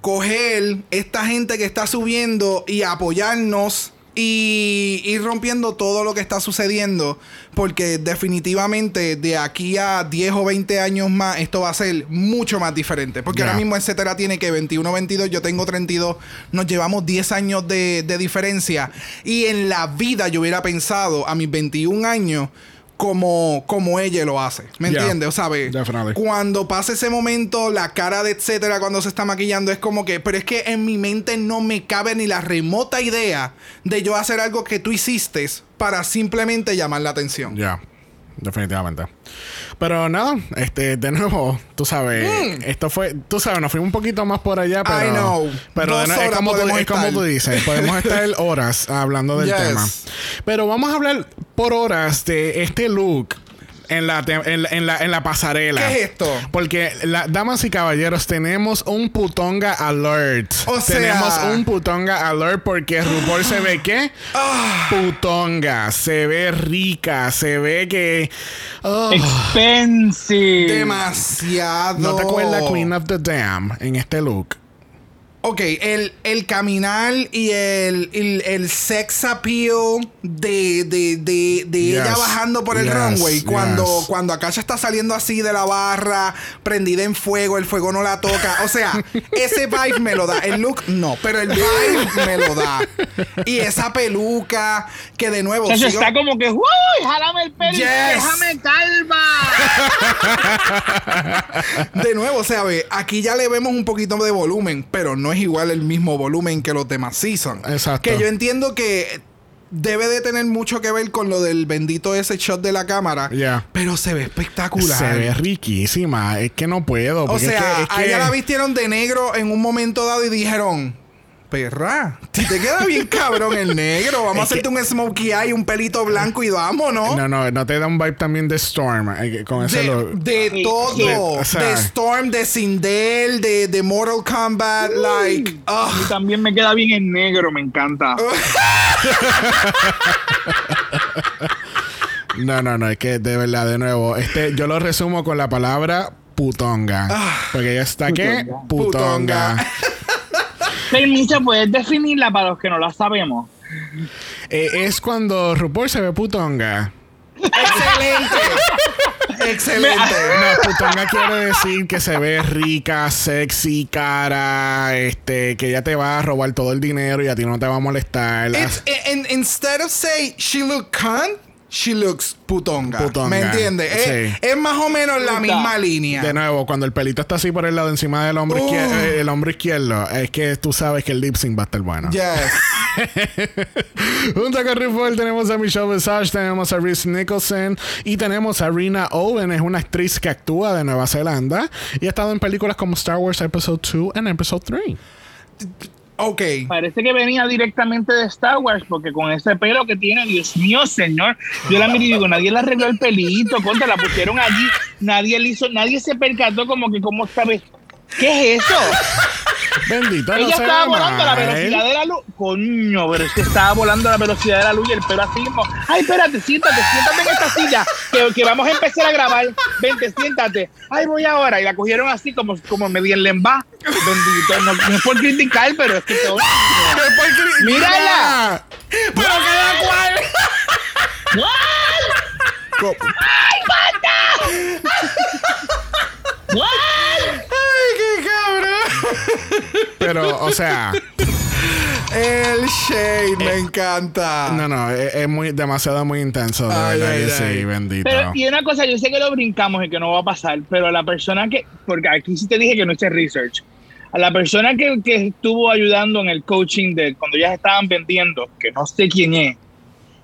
coger esta gente que está subiendo y apoyarnos y ir rompiendo todo lo que está sucediendo. Porque definitivamente de aquí a 10 o 20 años más esto va a ser mucho más diferente. Porque Ya. ahora mismo etcétera tiene que 21, 22, yo tengo 32. Nos llevamos 10 años de, de diferencia. Y en la vida yo hubiera pensado a mis 21 años como, como ella lo hace. ¿Me Ya. entiendes? O sea, ve, cuando pasa ese momento, la cara de etcétera, cuando se está maquillando, es como que, pero es que en mi mente no me cabe ni la remota idea de yo hacer algo que tú hiciste para simplemente llamar la atención. Ya, definitivamente. Pero nada, este, de nuevo, tú sabes, esto fue, tú sabes, nos fuimos un poquito más por allá, pero. Mm. I know. Pero de nuevo, es, como tú, podemos es como estar. tú dices, podemos estar horas hablando del Yes. tema. Pero vamos a hablar por horas de este look. En la, en, la, en, la, en la pasarela. ¿Qué es esto? Porque, la, damas y caballeros, tenemos un putonga alert. O sea- tenemos un putonga alert porque RuPaul se ve que Ah. putonga, se ve rica, se ve que. oh, Expensive. Demasiado. ¿No te acuerdas Queen of the Dam en este look? Ok, el, el caminar y el, el, el sex appeal de, de, de, de ella bajando por el yes, runway. Cuando, yes. cuando Akasha está saliendo así de la barra, prendida en fuego, el fuego no la toca. O sea, ese vibe me lo da. El look no, pero el vibe me lo da. Y esa peluca que de nuevo. Eso sigo- está como que, ¡Uy! ¡Jálame el pelo! ¡Déjame calva! De nuevo, o sea, ve, aquí ya le vemos un poquito de volumen, pero no es igual el mismo volumen que los demás season. Exacto. Que yo entiendo que debe de tener mucho que ver con lo del bendito ese shot de la cámara. Ya. Pero se ve espectacular. Se ve riquísima. Es que no puedo. o es sea, que- es a ella la vistieron de negro en un momento dado y dijeron. Perra, te queda bien cabrón el negro. Vamos a que- hacerte un smokey eye, un pelito blanco y vámonos. No, no, no te da un vibe también de Storm eh, con ese De, de todo. sí. O sea- de Storm, de Sindel, de, de Mortal Kombat. Like, A mí ugh. también me queda bien en negro, me encanta. No, no, no, es que de verdad, de nuevo, este, yo lo resumo con la palabra putonga. Porque ella está que Putonga. putonga. Permiso, ¿puedes definirla para los que no la sabemos? Eh, es cuando RuPaul se ve putonga. Excelente. Excelente. No, putonga quiere decir que se ve rica, sexy, cara, este, que ella te va a robar todo el dinero y a ti no te va a molestar. It's, in- instead of say she look cunt, she looks putonga. Putonga, ¿Me entiendes? Es, sí. es más o menos la Puta. misma línea. De nuevo, cuando el pelito está así por el lado encima del hombro, Uh. eh, el hombro izquierdo, es que tú sabes que el lip sync va a estar bueno. Yes. Junto con RuPaul tenemos a Michelle Visage, tenemos a Reese Nicholson y tenemos a Rina Owen, es una actriz que actúa de Nueva Zelanda y ha estado en películas como Star Wars Episode 2 y Episode 3. Ok. Parece que venía directamente de Star Wars, porque con ese pelo que tiene, Dios mío, señor. Yo la miré y digo, nadie le arregló el pelito, contra, la pusieron allí, nadie le hizo, nadie se percató como que cómo vez. ¿Qué es eso? Bendito, Ella estaba volando a la velocidad de la luz. Coño, pero es que estaba volando a la velocidad de la luz y el pelo así mismo. Ay, espérate, siéntate, siéntate en esta silla, que, que vamos a empezar a grabar. Vente, siéntate. Ay, voy ahora. Y la cogieron así como, como medio en lemba. Bendito, no, no es por criticar, pero es que coño. ¡Mírala! Pero cada cual. Co- Ay, cabrón. Pero, o sea, El shade me encanta. no, no, es, es muy, demasiado muy intenso. De Ay, verdad ay, que ay. sí, bendito. Pero, y una cosa, yo sé que lo brincamos y que no va a pasar, pero a la persona que, porque aquí sí te dije que no hice research, a la persona que, que estuvo ayudando en el coaching de cuando ya estaban vendiendo, que no sé quién es,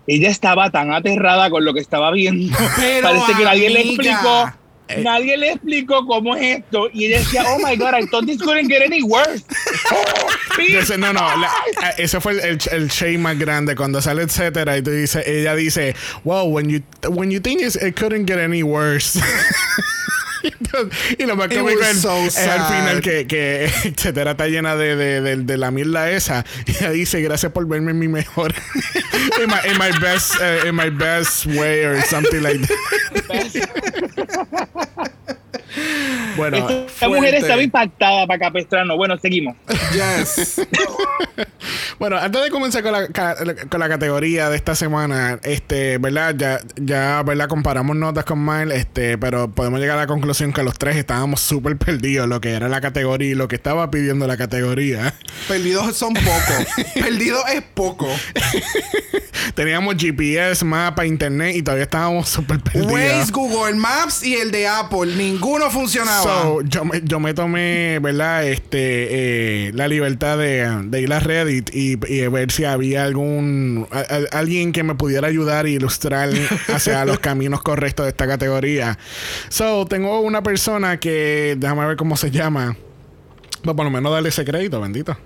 ella estaba tan aterrada con lo que estaba viendo. Pero, Parece que nadie le amiga. Explicó. Nadie le explicó cómo es esto. Y ella decía, oh my God, I thought this couldn't get any worse. No, no, la- a- ese fue el, el, el shade más grande cuando sale etcétera y tú dices, ella dice, wow, when you when you think it couldn't get any worse. y lo más cómico es, so es al final que, que etcétera está llena de, de, de, de la mierda esa. Y ella dice gracias por verme en mi mejor in, my, in my best uh, in my best way or something like that bueno Esta mujer Fuerte. estaba impactada para capestrano. Bueno, seguimos. Yes. Bueno, antes de comenzar con la, con la categoría de esta semana, este, ¿verdad? Ya, ya, ¿verdad? Comparamos notas con Mile, este, pero podemos llegar a la conclusión que los tres estábamos súper perdidos lo que era la categoría y lo que estaba pidiendo la categoría. Perdidos son pocos. Perdidos es poco. Teníamos GPS, mapa, internet y todavía estábamos súper perdidos. Waze, Google Maps y el de Apple. Ninguno funcionaba. So, yo, me, yo me tomé, ¿verdad? Este, eh, la libertad de, ir a Reddit y, y ver si había algún alguien que me pudiera ayudar e ilustrar hacia los caminos correctos de esta categoría. So, tengo una persona que, déjame ver cómo se llama. Pues por lo menos darle ese crédito, bendito.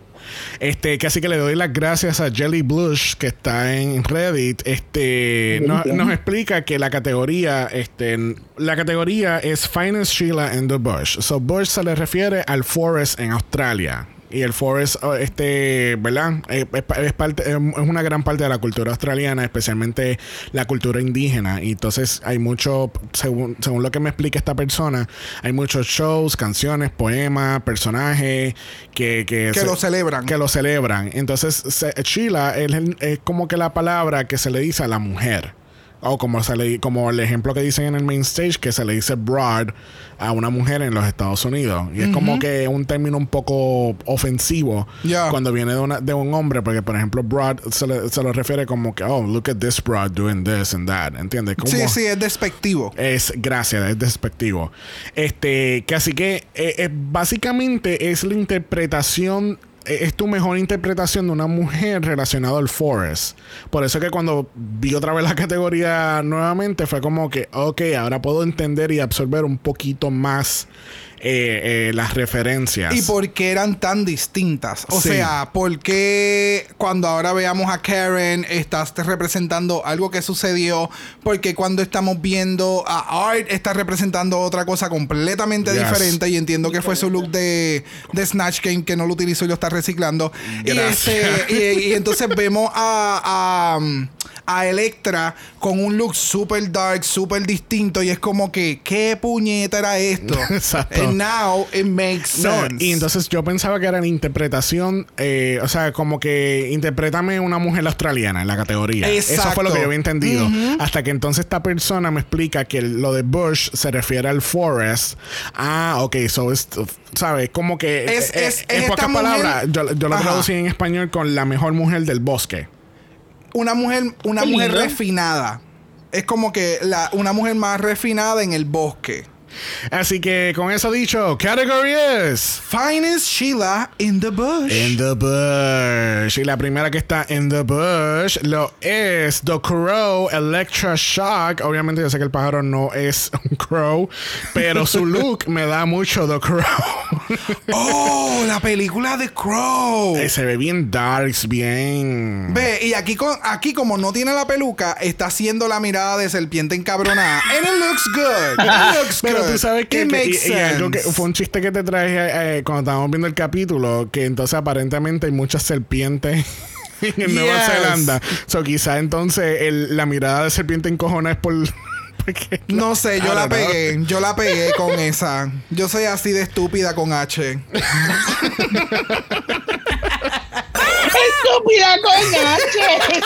Este, que así que le doy las gracias a Jelly Blush, que está en Reddit. Este no- nos explica que la categoría, este, la categoría es Finest Sheila in the Bush. So Bush se le refiere al forest en Australia. Y el forest, oh, este, ¿verdad? Eh, Es, es parte, es una gran parte de la cultura australiana, especialmente la cultura indígena. Y entonces hay mucho, según, según lo que me explica esta persona, hay muchos shows, canciones, poemas, personajes que, que, Que se- lo celebran. Que lo celebran. Entonces, se- Sheila es, es como que la palabra que se le dice a la mujer. O como, se le, como el ejemplo que dicen en el main stage, que se le dice broad a una mujer en los Estados Unidos. Y es como que un término un poco ofensivo cuando viene de, una- de un hombre, porque por ejemplo, broad se, le- se lo refiere como que, oh, look at this broad doing this and that. ¿Entiendes? Como- Sí, sí, es despectivo. es gracias, es despectivo. Este, que así que eh, eh, básicamente es la interpretación, es tu mejor interpretación de una mujer relacionada al forest. Por eso que cuando vi otra vez la categoría nuevamente fue como que, ok, ahora puedo entender y absorber un poquito más eh, eh, las referencias. ¿Y por qué eran tan distintas? O Sí. sea, ¿por qué cuando ahora veamos a Karen estás representando algo que sucedió? Porque cuando estamos viendo a Art está representando otra cosa completamente Yes. diferente y entiendo que fue su look de, de Snatch Game que no lo utilizó y lo está reciclando. Y, este, y, y entonces vemos a, a, a Electra con un look súper dark, súper distinto y es como que, ¿qué puñeta era esto? Exacto. And now it makes No, sense. y entonces yo pensaba que era la interpretación, eh, o sea, como que interprétame una mujer australiana en la categoría. Eso Exacto. fue lo que yo había entendido. Hasta que entonces esta persona me explica que lo de Bush se refiere al forest. Ah, ok, so es, ¿sabes? Como que Es- eh, es- eh, es en pocas palabras, yo, yo lo Ajá. traducí en español con la mejor mujer del bosque. Una mujer, una mujer refinada. Es como que la, una mujer más refinada en el bosque. Así que con eso dicho, category es. Finest Sheila in the bush. In the Bush. Y la primera que está in the Bush lo es The Crow Electra Shock. Obviamente yo sé que el pájaro no es un crow, pero su look me da mucho The Crow. oh, la película de Crow. Eh, Se ve bien darks, bien... Ve, y aquí, con, aquí como no tiene la peluca, está haciendo la mirada de serpiente encabronada. And it looks good. It looks Pero tú sabes que, It que- makes y- y algo que sense. fue un chiste que te traje eh, cuando estábamos viendo el capítulo, que entonces aparentemente hay muchas serpientes en Nueva. Zelanda. So quizá entonces el- la mirada de serpiente encojona es por... porque- No sé, yo la pegué. Yo la pegué con esa. Yo soy así de estúpida con H. Estúpida con H.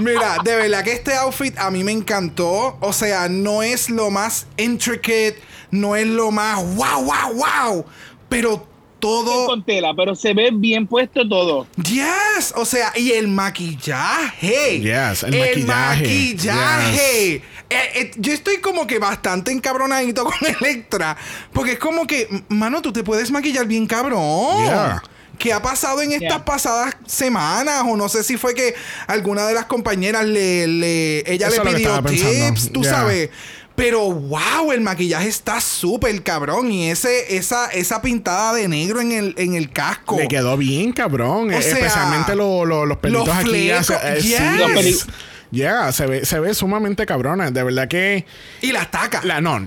Mira, de verdad que este outfit a mí me encantó. O sea, no es lo más intricate, no es lo más wow, wow, wow. Pero todo. con tela, pero se ve bien puesto todo. Yes, o sea, y el maquillaje. Yes, el maquillaje. maquillaje. Eh, eh, yo estoy como que bastante encabronadito con Electra. Porque es como que, mano, tú te puedes maquillar bien cabrón. Yeah. ¿Qué ha pasado en estas Yeah. pasadas semanas? O no sé si fue que alguna de las compañeras le, le ella Eso le pidió pensando. tips, tú Yeah. sabes. Pero wow, el maquillaje está súper cabrón. Y ese, esa, esa pintada de negro en el, en el casco. Le quedó bien, cabrón. O sea, Especialmente lo- lo- los pelitos los aquí. eh, sí, es- yeah, se ve, se ve sumamente cabrona. De verdad que. Y las tacas. La, no.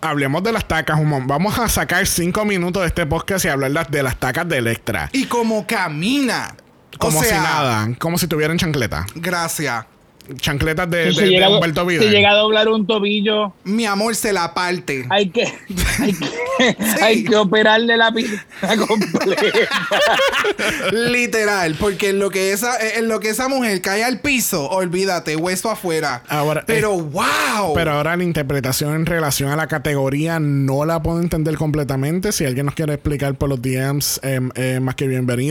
Hablemos de las tacas, momento. Vamos a sacar cinco minutos de este podcast y hablar de las tacas de Electra. Y como camina. Como o sea, si nada. Como si tuvieran chancleta. Gracias. Chancletas de, se, de- llega, Humberto Vidal. llega a doblar un tobillo, Mi amor se la parte. hay que, hay que, hay que operarle la pierna completa. Literal. Porque en lo que esa, en lo que esa mujer cae al piso, olvídate, hueso afuera. Ahora, Pero eh, wow. Pero ahora la interpretación en relación a la categoría no la puedo entender completamente. Si alguien nos quiere explicar por los DMs, eh, eh, más que bienvenido.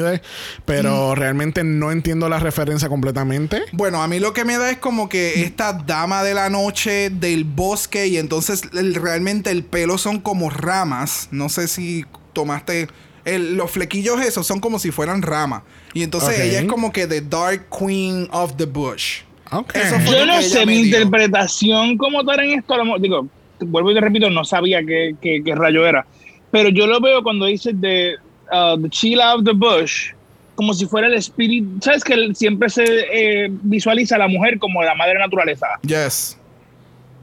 Pero Mm. realmente no entiendo la referencia completamente. Bueno, a mí lo que me da es como que esta dama de la noche del bosque y entonces el- realmente el pelo son como ramas. No sé si tomaste el- los flequillos esos son como si fueran ramas. Y entonces ella es como que the dark queen of the bush. Ok. Eso fue Yo no sé, mi dio. interpretación como tal en esto, digo, vuelvo y te repito, no sabía qué, qué- qué rayo era. Pero yo lo veo cuando dice de uh, The Sheila of the Bush, como si fuera el espíritu. ¿Sabes que siempre se eh, visualiza a la mujer como la madre naturaleza? Yes.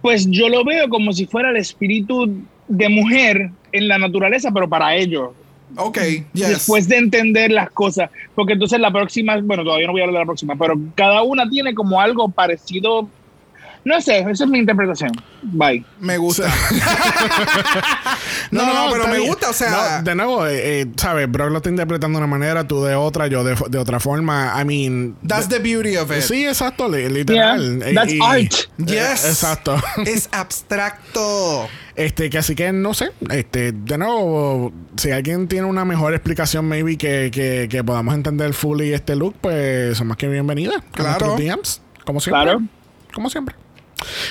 Pues yo lo veo como si fuera el espíritu de mujer en la naturaleza, pero para ellos. Ok, yes. Después de entender las cosas. Porque entonces la próxima, bueno, todavía no voy a hablar de la próxima, pero cada una tiene como algo parecido. No sé, esa es mi interpretación. Bye. Me gusta. no, no, no, pero me bien. gusta, o sea. No, de nuevo, eh, eh, ¿sabes? Brock lo está interpretando de una manera, tú de otra, yo de, de otra forma. I mean. That's the beauty of it. Sí, exacto, li- literal. Yeah, that's Y- art. Yes. Eh, exacto. Es abstracto. Este, que así que no sé. Este, de nuevo, si alguien tiene una mejor explicación, maybe que, que, que podamos entender fully este look, pues son más que bienvenidas. Claro. DMs, como siempre. Claro. Como siempre.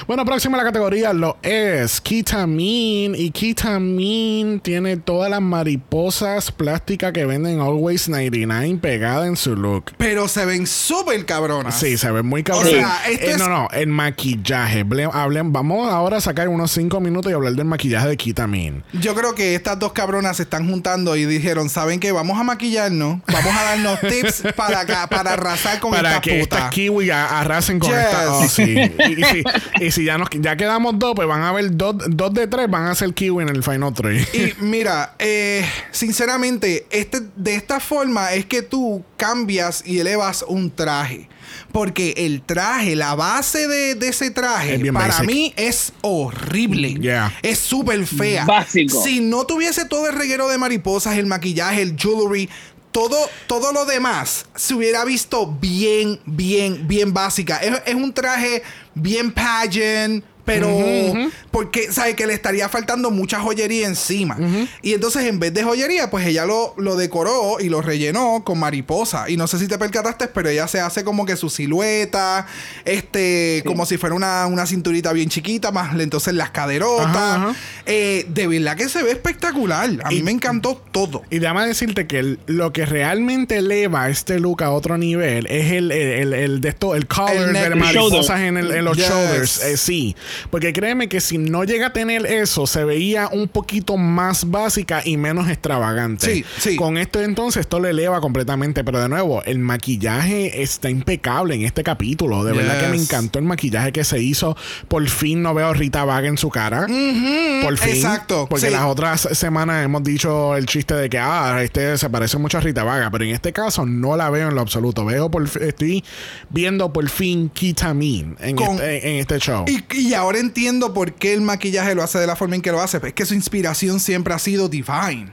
Bueno, próxima a la categoría lo es Kitamin. Y Kitamin tiene todas las mariposas plásticas que venden Always 99 pegadas en su look. Pero se ven súper cabronas. Sí, se ve muy cabrón. O sea, esto Eh, es- No, no, el maquillaje. Ble- hablen- vamos ahora a sacar unos 5 minutos y hablar del maquillaje de Kitamin. Yo creo que estas dos cabronas se están juntando y dijeron, ¿saben qué? Vamos a maquillarnos, vamos a darnos tips para, para arrasar con Para esta que puta. estas kiwi arrasen con Yes. esta. Oh, sí. y, y si, y si ya, nos, ya quedamos dos, pues van a haber dos, dos de tres, van a ser kiwi en el Final 3. Y mira, eh, sinceramente, este, de esta forma es que tú cambias y elevas un traje. Porque el traje, la base de, de ese traje, Es para basic. mí es horrible. Yeah. Es súper fea. Básico. Si no tuviese todo el reguero de mariposas, el maquillaje, el jewelry, todo, todo lo demás se hubiera visto bien, bien, bien básica. Es, es un traje bien pageant. Pero, porque, ¿sabe? Que le estaría faltando mucha joyería encima. Y entonces, en vez de joyería, pues ella lo, lo decoró y lo rellenó con mariposa. Y no sé si te percataste, pero ella se hace como que su silueta, este, como si fuera una, una cinturita bien chiquita, más entonces las caderotas. Ajá, ajá. Eh, de verdad que se ve espectacular. A mí Y- me encantó todo. Y déjame decirte que el- lo que realmente eleva este look a otro nivel es el, el, el, de esto, el color El de mariposas en, el- en los Yes. shoulders. Eh, sí. Porque créeme que si no llega a tener eso, se veía un poquito más básica y menos extravagante. Sí, sí. Con esto entonces, esto lo eleva completamente. Pero de nuevo, el maquillaje está impecable en este capítulo. De verdad que me encantó el maquillaje que se hizo. Por fin no veo a Rita Vaga en su cara. Por fin. exacto, Porque sí. las otras semanas hemos dicho el chiste de que ah, este se parece mucho a Rita Vaga, pero en este caso no la veo en lo absoluto. Veo por estoy viendo por fin Kitamin en, Con- este, en este show. Y, y ahora entiendo por qué el maquillaje lo hace de la forma en que lo hace. Es que su inspiración siempre ha sido Divine.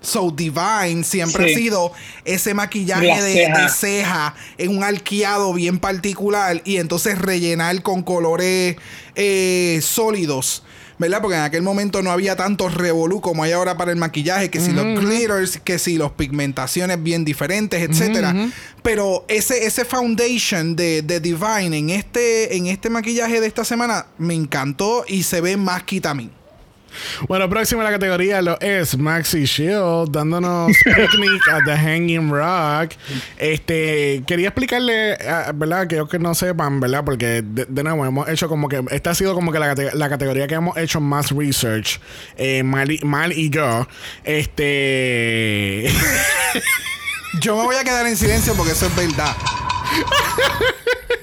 So Divine siempre Sí. ha sido ese maquillaje La de, ceja. de ceja en un arqueado bien particular y entonces rellenar con colores eh, sólidos. ¿Verdad? Porque en aquel momento no había tanto revolú como hay ahora para el maquillaje, que si los glitters, que si los pigmentaciones bien diferentes, etcétera. Pero ese, ese foundation de, de Divine en este, en este maquillaje de esta semana me encantó y se ve más Kitamin. Bueno, próximo a la categoría lo es Maxi Shield dándonos Picnic at the Hanging Rock. Este, quería explicarle, ah, ¿verdad? Que yo que no sepan, ¿verdad? Porque de, de nuevo hemos hecho como que, esta ha sido como que la, la categoría que hemos hecho más research, eh, Mal, y, Mal y yo. Este... Yo me voy a quedar en silencio porque eso es verdad.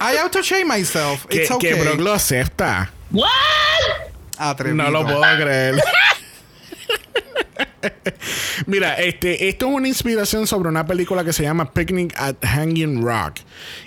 I auto shame myself. que, It's okay. que Brock lo acepta. Atrevido. No lo puedo creer. Mira, este, esto es una inspiración sobre una película que se llama Picnic at Hanging Rock.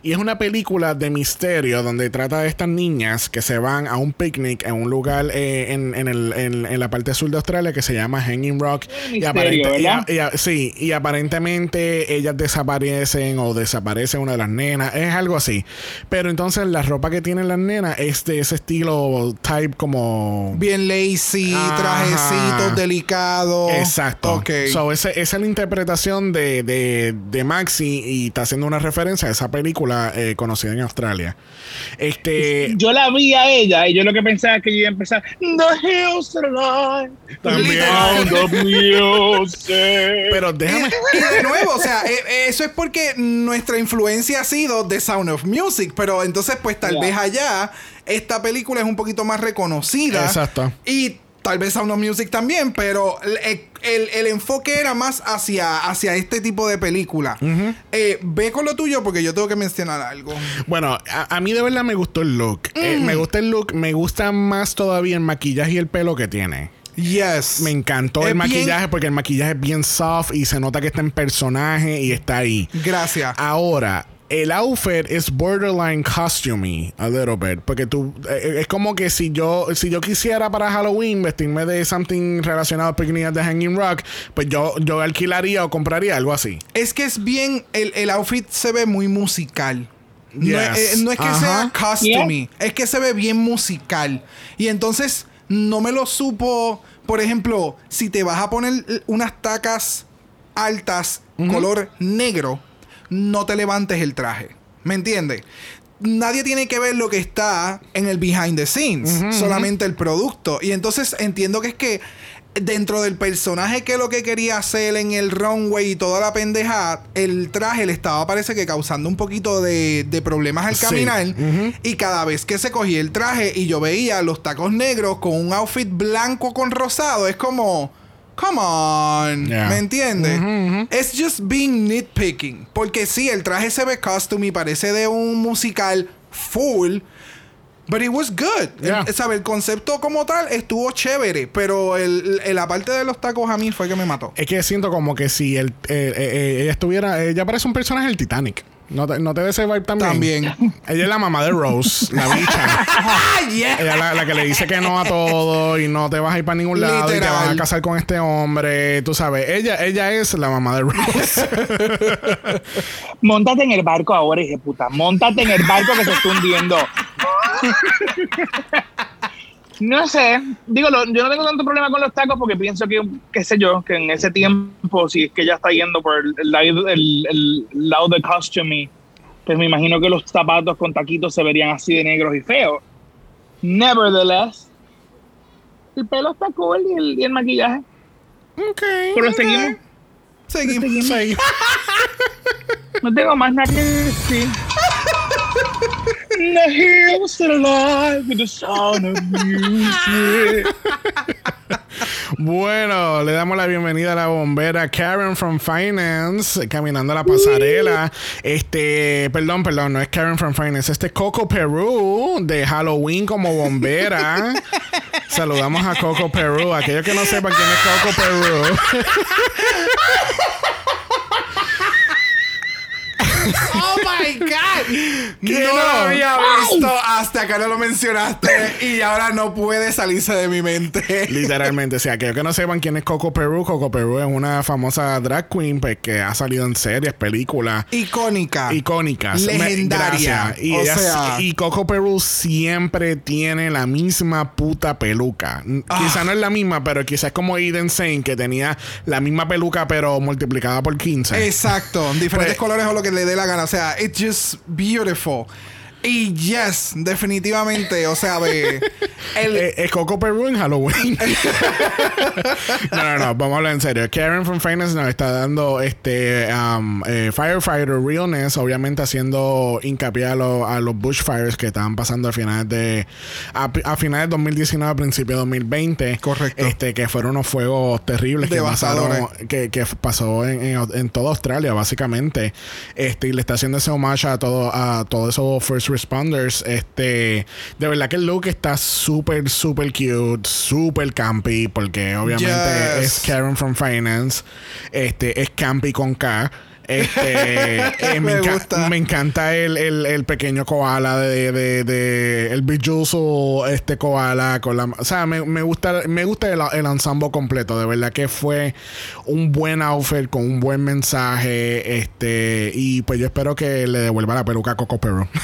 Y es una película de misterio donde trata de estas niñas que se van a un picnic en un lugar eh, en, en el- en- en la parte sur de Australia que se llama Hanging Rock. Misterio, aparente- y sí, y aparentemente ellas desaparecen o desaparece una de las nenas. Es algo así. Pero entonces la ropa que tienen las nenas es de ese estilo type como Bien lazy, Ajá. trajecitos delicados. Exacto. Ok. So, esa es la interpretación de, de, de Maxi y está haciendo una referencia a esa película eh, conocida en Australia. Este. Yo la vi a ella y yo lo que pensaba es que yo iba a empezar The hills are alive. También. Sound of music. Pero déjame. Y de nuevo, o sea, eh, eh, eso es porque nuestra influencia ha sido The Sound of Music, pero entonces pues tal vez allá esta película es un poquito más reconocida. Exacto. Y tal vez Sound of Music también, pero el, el- el enfoque era más hacia, hacia este tipo de película. Eh, ve con lo tuyo porque yo tengo que mencionar algo. Bueno, a, a mí de verdad me gustó el look. Eh, me gusta el look. Me gusta más todavía el maquillaje y el pelo que tiene. Yes. Me encantó Es el bien- maquillaje porque el maquillaje es bien soft y se nota que está en personaje y está ahí. Gracias. Ahora, el outfit es borderline costumey a little bit. Porque tú, eh, es como que si yo, si yo quisiera para Halloween vestirme de something relacionado a pequeñas de Hanging Rock, pues yo, yo alquilaría o compraría algo así. Es que es bien, el, el outfit se ve muy musical. No, Yes. es, eh, no es que sea costumey, es que se ve bien musical. Y entonces no me lo supo, por ejemplo, si te vas a poner eh, unas tacas altas color negro, no te levantes el traje. ¿Me entiendes? Nadie tiene que ver lo que está en el behind the scenes, solamente el producto. Y entonces entiendo que es que dentro del personaje que lo que quería hacer en el runway y toda la pendeja, el traje le estaba parece que causando un poquito de, de problemas al Sí. caminar. Y cada vez que se cogía el traje y yo veía los tacos negros con un outfit blanco con rosado, es como... Come on, Yeah. ¿me entiendes? Ujú. Es just being nitpicking. Porque sí, el traje se ve costume y parece de un musical full. But it was good. Yeah. El, ¿sabe? el concepto como tal estuvo chévere. Pero el, el- la parte de los tacos a mí fue que me mató. Es que siento como que si el, eh, eh, eh, ella estuviera, ella parece un personaje del Titanic. ¿No te, no te da ese vibe también? También. Ella es la mamá de Rose, la bicha. Ella es la, la que le dice que no a todo y no te vas a ir para ningún lado y te vas a casar con este hombre. Tú sabes, ella, ella es la mamá de Rose. Móntate en el barco ahora, hija de puta. Móntate en el barco que se está hundiendo. No sé, digo, lo- yo no tengo tanto problema con los tacos porque pienso que, qué sé yo, que en ese tiempo, si es que ya está yendo por el, el lado- el- el lado de costume, pues me imagino que los zapatos con taquitos se verían así de negros y feos. Nevertheless, el pelo está cool y el, y el maquillaje. ok. Pero seguimos. Seguimos. Sí. No tengo más nada que decir. Are alive with the sound of music. Bueno, le damos la bienvenida a la bombera Karen from Finance, caminando a la pasarela. Este, perdón, perdón, no es Karen from Finance, este es Coco Perú de Halloween como bombera. Saludamos a Coco Perú. Aquellos que no sepan quién es Coco Perú. ¡Oh my God! ¿Qué no, lo había visto hasta que no lo mencionaste y ahora no puede salirse de mi mente. Literalmente, o sea, aquellos que no sepan quién es Coco Perú, Coco Perú es una famosa drag queen pues, que ha salido en series, películas. Icónica. icónicas. Legendaria. Y, O ella- sea- y Coco Perú siempre tiene la misma puta peluca. Ah. Quizá no es la misma, pero quizás es como Eden Saint, que tenía la misma peluca, pero multiplicada por 15. Exacto, diferentes Pues- colores o lo que le dé la gana. O sea, it's just beautiful. Y yes, definitivamente, o sea, de el, Eh, Es Coco Perú en Halloween. no, no, no, vamos a hablar en serio. Karen from Finance nos está dando este um, eh, Firefighter Realness, obviamente haciendo hincapié a, lo- a los bushfires que estaban pasando a finales de a, a finales de 2019, a principios de 2020. Correcto. Este, que fueron unos fuegos terribles que pasaron, que, que pasó en, en, en toda Australia, básicamente. Este, y le está haciendo ese homage a todo, a todos esos first responders. Este, de verdad que el look está súper, súper cute, súper campy, porque obviamente Yes. es Karen from Finance. Este, es campy con K. Este, eh, me, Me enca- gusta. me encanta el, el, el pequeño koala de, de, de- el brilloso este koala con la o sea me, me gusta me gusta el, el ensemble completo de verdad que fue un buen outfit con un buen mensaje este y pues yo espero que le devuelva la peluca a Coco Perro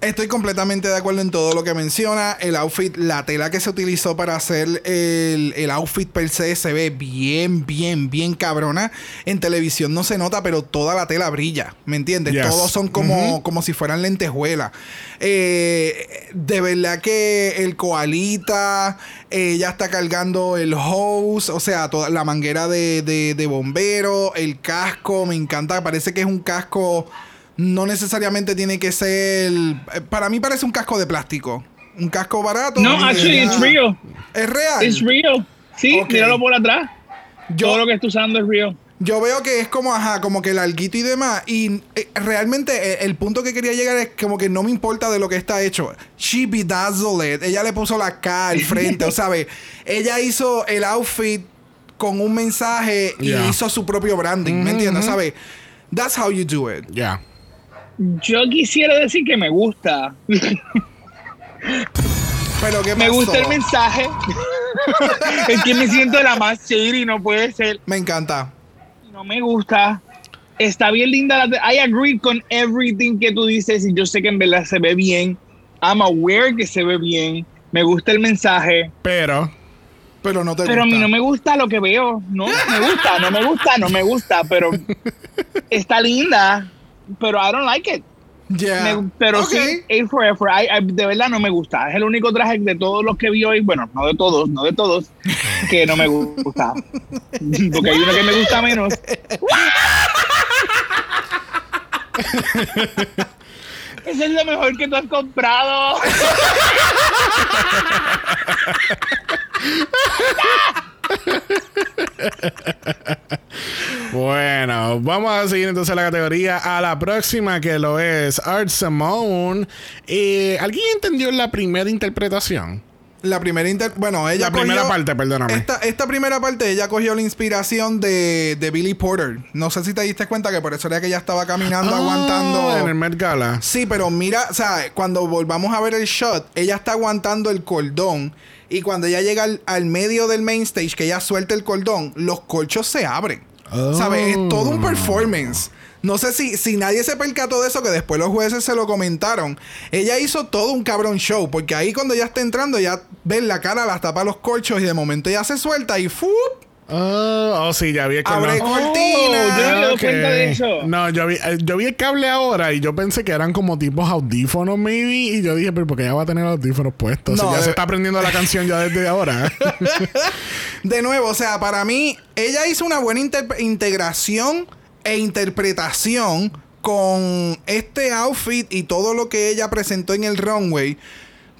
Estoy completamente de acuerdo en todo lo que menciona. El outfit, la tela que se utilizó para hacer el, el outfit per se se ve bien, bien, bien cabrona. En televisión no se nota, pero toda la tela brilla. ¿Me entiendes? Yes. Todos son como, como si fueran lentejuelas. Eh, de verdad que el koalita, ella está cargando el hose, o sea, toda la manguera de, de, de bombero, el casco, me encanta. Parece que es un casco. No necesariamente tiene que ser. eh, Para mí parece un casco de plástico. Un casco barato. No, actually, it's real. Es real. It's real. Sí, Ok. míralo por atrás. Yo- Todo lo que está usando es real. Yo veo que es como, ajá, como que el alguito y demás. Y eh, realmente eh, el punto que quería llegar es como que no me importa de lo que está hecho. She bedazzled it. Ella le puso la K al frente, o ¿sabes? Ella hizo el outfit con un mensaje y Yeah. hizo su propio branding, ¿me entiendes? ¿Sabes? That's how you do it. Ya. Yo quisiera decir que me gusta. Pero ¿qué Me gusta el mensaje. es que me siento la más shady, no puede ser. Me encanta. No me gusta. Está bien linda. La I agree con everything que tú dices y yo sé que en verdad se ve bien. I'm aware que se ve bien. Me gusta el mensaje. Pero, Pero no te Pero a mí no me gusta lo que veo. No me gusta, no me gusta, no me gusta. Pero está linda. Pero I don't like it. Yeah. Me- pero sí, A for effort. I- I- de verdad no me gusta. Es el único traje de todos los que vi hoy. Bueno, no de todos, no de todos, que no me gusta. Porque hay uno que me gusta menos. Ese es lo mejor que tú has comprado. bueno, vamos a seguir entonces la categoría a la próxima que lo es Art Simone. Eh, ¿Alguien entendió la primera interpretación? La primera inter... Bueno, ella La primera parte, perdóname. Esta, esta primera parte, ella cogió la inspiración de, de Billy Porter. No sé si te diste cuenta que por eso era que ella estaba caminando, Ah, aguantando... En el Met Gala. Sí, pero mira, o sea, cuando volvamos a ver el shot, ella está aguantando el cordón. Y cuando ella llega al, al medio del main stage, que ella suelta el cordón, los colchos se abren. Oh. ¿Sabes? Es todo un performance. No sé si, si nadie se percató de eso, que después los jueces se lo comentaron. Ella hizo todo un cabrón show, porque ahí cuando ella está entrando, ya ven la cara, las tapa los colchos y de momento ella se suelta y ¡fup! Oh, oh, sí, ya vi el Abre cordón. cortina. yo no me he dado Ok. cuenta de eso. No, yo vi, eh, yo vi el cable ahora y yo pensé que eran como tipos audífonos, maybe. Y yo dije, pero ¿por qué ella va a tener audífonos puestos? No, si ya se está aprendiendo la canción ya desde ahora. De nuevo, o sea, para mí, ella hizo una buena integración e interpretación con este outfit y todo lo que ella presentó en el runway.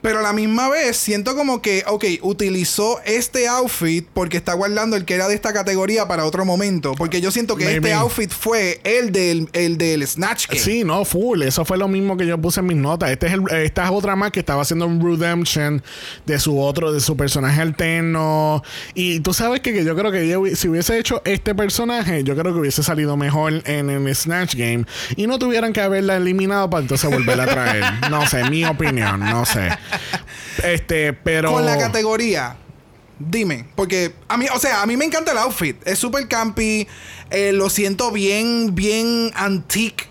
Pero a la misma vez siento como que, ok, utilizó este outfit porque está guardando el que era de esta categoría para otro momento. Porque yo siento que Maybe. este outfit fue el del, el del Snatch Game. Sí, no, full. Eso fue lo mismo que yo puse en mis notas. Este es el- esta es otra más que estaba haciendo un redemption de su otro, de su personaje alterno. Y tú sabes que, que yo creo que hubi- si hubiese hecho este personaje, yo creo que hubiese salido mejor en el Snatch Game. Y no tuvieran que haberla eliminado para entonces volverla a traer. no sé, mi opinión, no sé. Este, pero. Con la categoría. Dime, porque a mí, o sea, a mí me encanta el outfit. Es súper campy. eh, lo siento bien, bien antique.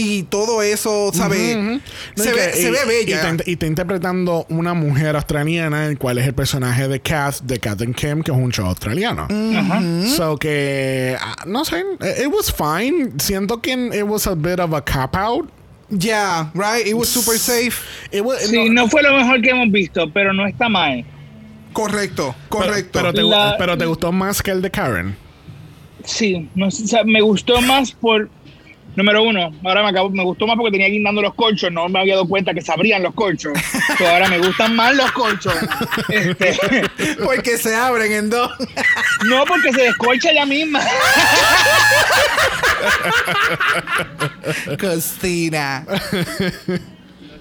Y todo eso, ¿sabes? No, se, ve, se ve bella. y está interpretando una mujer australiana, el cual es el personaje de Kath, de Kath and Kim, que es un show australiano. Ajá. So que, ah, no sé, it was fine. Siento que it was a bit of a cop out. Yeah, right. It was super safe. It was- Sí, no- no fue lo mejor que hemos visto, pero no está mal. Correcto, pero, correcto. pero te, La- pero te gustó más que el de Karen. Sí, no sé, o sea, me gustó más por. Número uno, ahora me, acabo, me gustó más porque tenía guindando los colchos, no me había dado cuenta que se abrían los colchos. Pero ahora me gustan más los colchos. Este, porque se abren en dos. no porque se descolcha ella misma. Costina.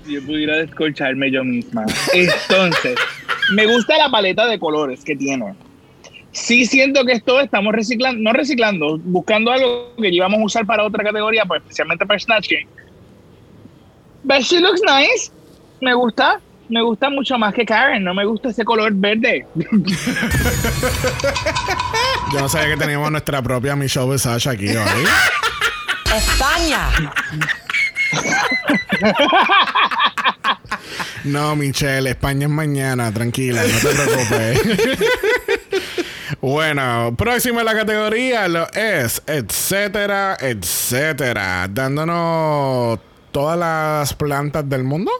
Si yo pudiera descolcharme yo misma. Entonces, me gusta la paleta de colores que tiene. Sí siento que esto estamos reciclando, no reciclando, buscando algo que íbamos a usar para otra categoría, pues especialmente para Snatch Game. But she looks nice. Me gusta. Me gusta mucho más que Karen. No me gusta ese color verde. Yo no sabía que teníamos nuestra propia Michelle Visage aquí hoy. España, No, Michelle, España es mañana, tranquila, no te preocupes. bueno, próximo en la categoría lo es, etcétera, etcétera, dándonos todas las plantas del mundo.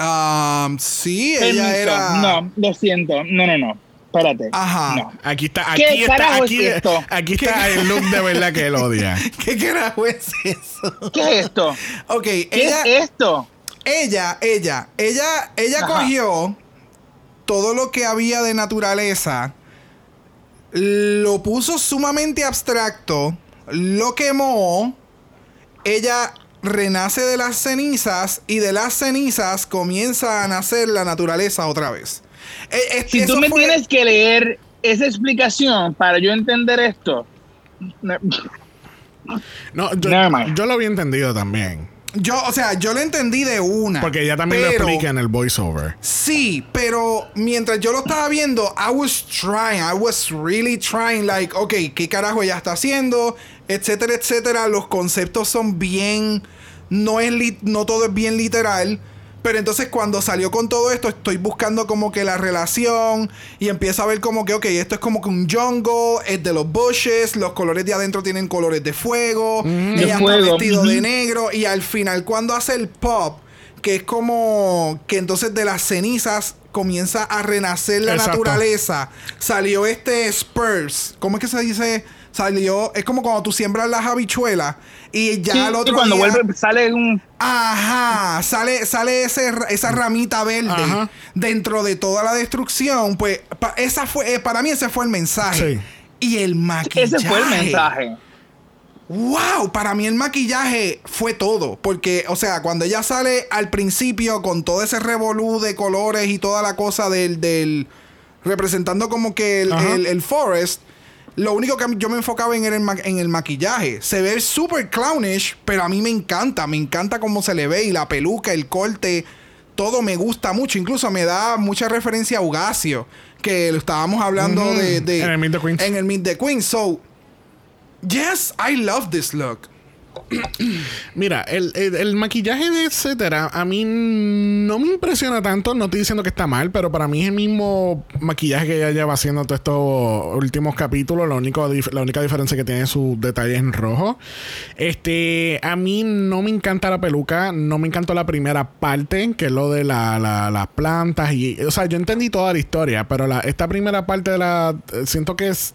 Um, sí, ella era. No, lo siento. No, no, no. Espérate. Ajá. No. Aquí está, ¿Qué aquí está, carajo aquí, es esto? aquí está el look de verdad que él odia. ¿Qué carajo es eso? ¿Qué es esto? Ok, ¿Qué ella. es esto? ella, ella, ella, ella Ajá. cogió todo lo que había de naturaleza lo puso sumamente abstracto, lo quemó, ella renace de las cenizas y de las cenizas comienza a nacer la naturaleza otra vez. Eh, eh, Si tú me fue- tienes que leer esa explicación para yo entender esto. No, yo, yo lo había entendido también. Yo, o sea, yo lo entendí de una. Porque ella también pero- lo explica en el voiceover. Sí, pero mientras yo lo estaba viendo, I was trying, I was really trying, like, ok, ¿qué carajo ella está haciendo? Etcétera, etcétera. Los conceptos son bien, no es, lit- no todo es bien literal. Pero entonces cuando salió con todo esto, estoy buscando como que la relación y empiezo a ver como que, ok, esto es como que un jungle, es de los bushes, los colores de adentro tienen colores de fuego, De ella fuego, está vestido de ujú. negro y al final cuando hace el pop, que es como que entonces de las cenizas comienza a renacer la Exacto. naturaleza, salió este Spurs, ¿cómo es que se dice? Salió, es como cuando tú siembras las habichuelas y ya Sí, al otro cuando día- vuelve sale un Ajá, sale, sale ese, esa ramita verde Ajá. dentro de toda la destrucción. Pues pa- esa fue, eh, para mí ese fue el mensaje. Sí. Y el maquillaje. ese fue el mensaje. Wow, para mí el maquillaje fue todo. Porque, o sea, cuando ella sale al principio con todo ese revolú de colores y toda la cosa del. del representando como que el, Ajá. el- el forest. Lo único que yo me enfocaba en el, en el maquillaje. Se ve súper clownish, pero a mí me encanta. Me encanta cómo se le ve y la peluca, el corte. Todo me gusta mucho. Incluso me da mucha referencia a Ugacio. Que lo estábamos hablando de- En el Meet the Queens. En el Meet the Queens. So, yes, I love this look. Mira, el, el- maquillaje de etcétera, a mí no me impresiona tanto. No estoy diciendo que está mal, pero para mí es el mismo maquillaje que ella lleva haciendo todos estos últimos capítulos. Lo único, la única diferencia que tiene es sus detalles en rojo. Este, a mí no me encanta la peluca. No me encantó la primera parte, que es lo de la- la- las plantas. y O sea, yo entendí toda la historia, pero la, esta primera parte de la. Siento que es.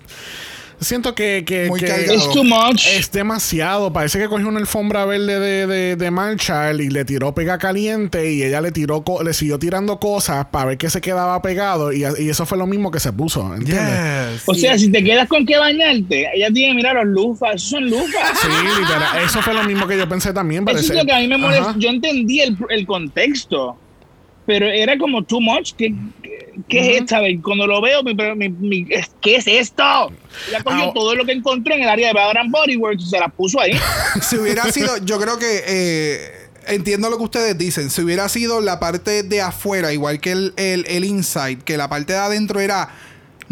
Siento que. que- Muy que- cargado. Too much. es demasiado. Parece que cogió una alfombra verde de, de, de Marshall y le tiró pega caliente y ella le tiró co- le siguió tirando cosas para ver que se quedaba pegado y, y eso fue lo mismo que se puso, ¿entiendes? O sea, si te quedas con que bañarte, ella tiene, mira, los lufas, esos son lufas. Sí, literal. Eso fue lo mismo que yo pensé también. Eso es lo que a mí me molesta. Yo entendí el, el contexto, pero era como too much. ¿Qué, es esta? Cuando lo veo, mi, mi- mi- ¿qué es esto? Ella cogió Ah, todo lo que encontró en el área de and Body Works y se la puso ahí. si hubiera sido, yo creo que eh, entiendo lo que ustedes dicen. Si hubiera sido la parte de afuera, igual que el, el, el inside, que la parte de adentro era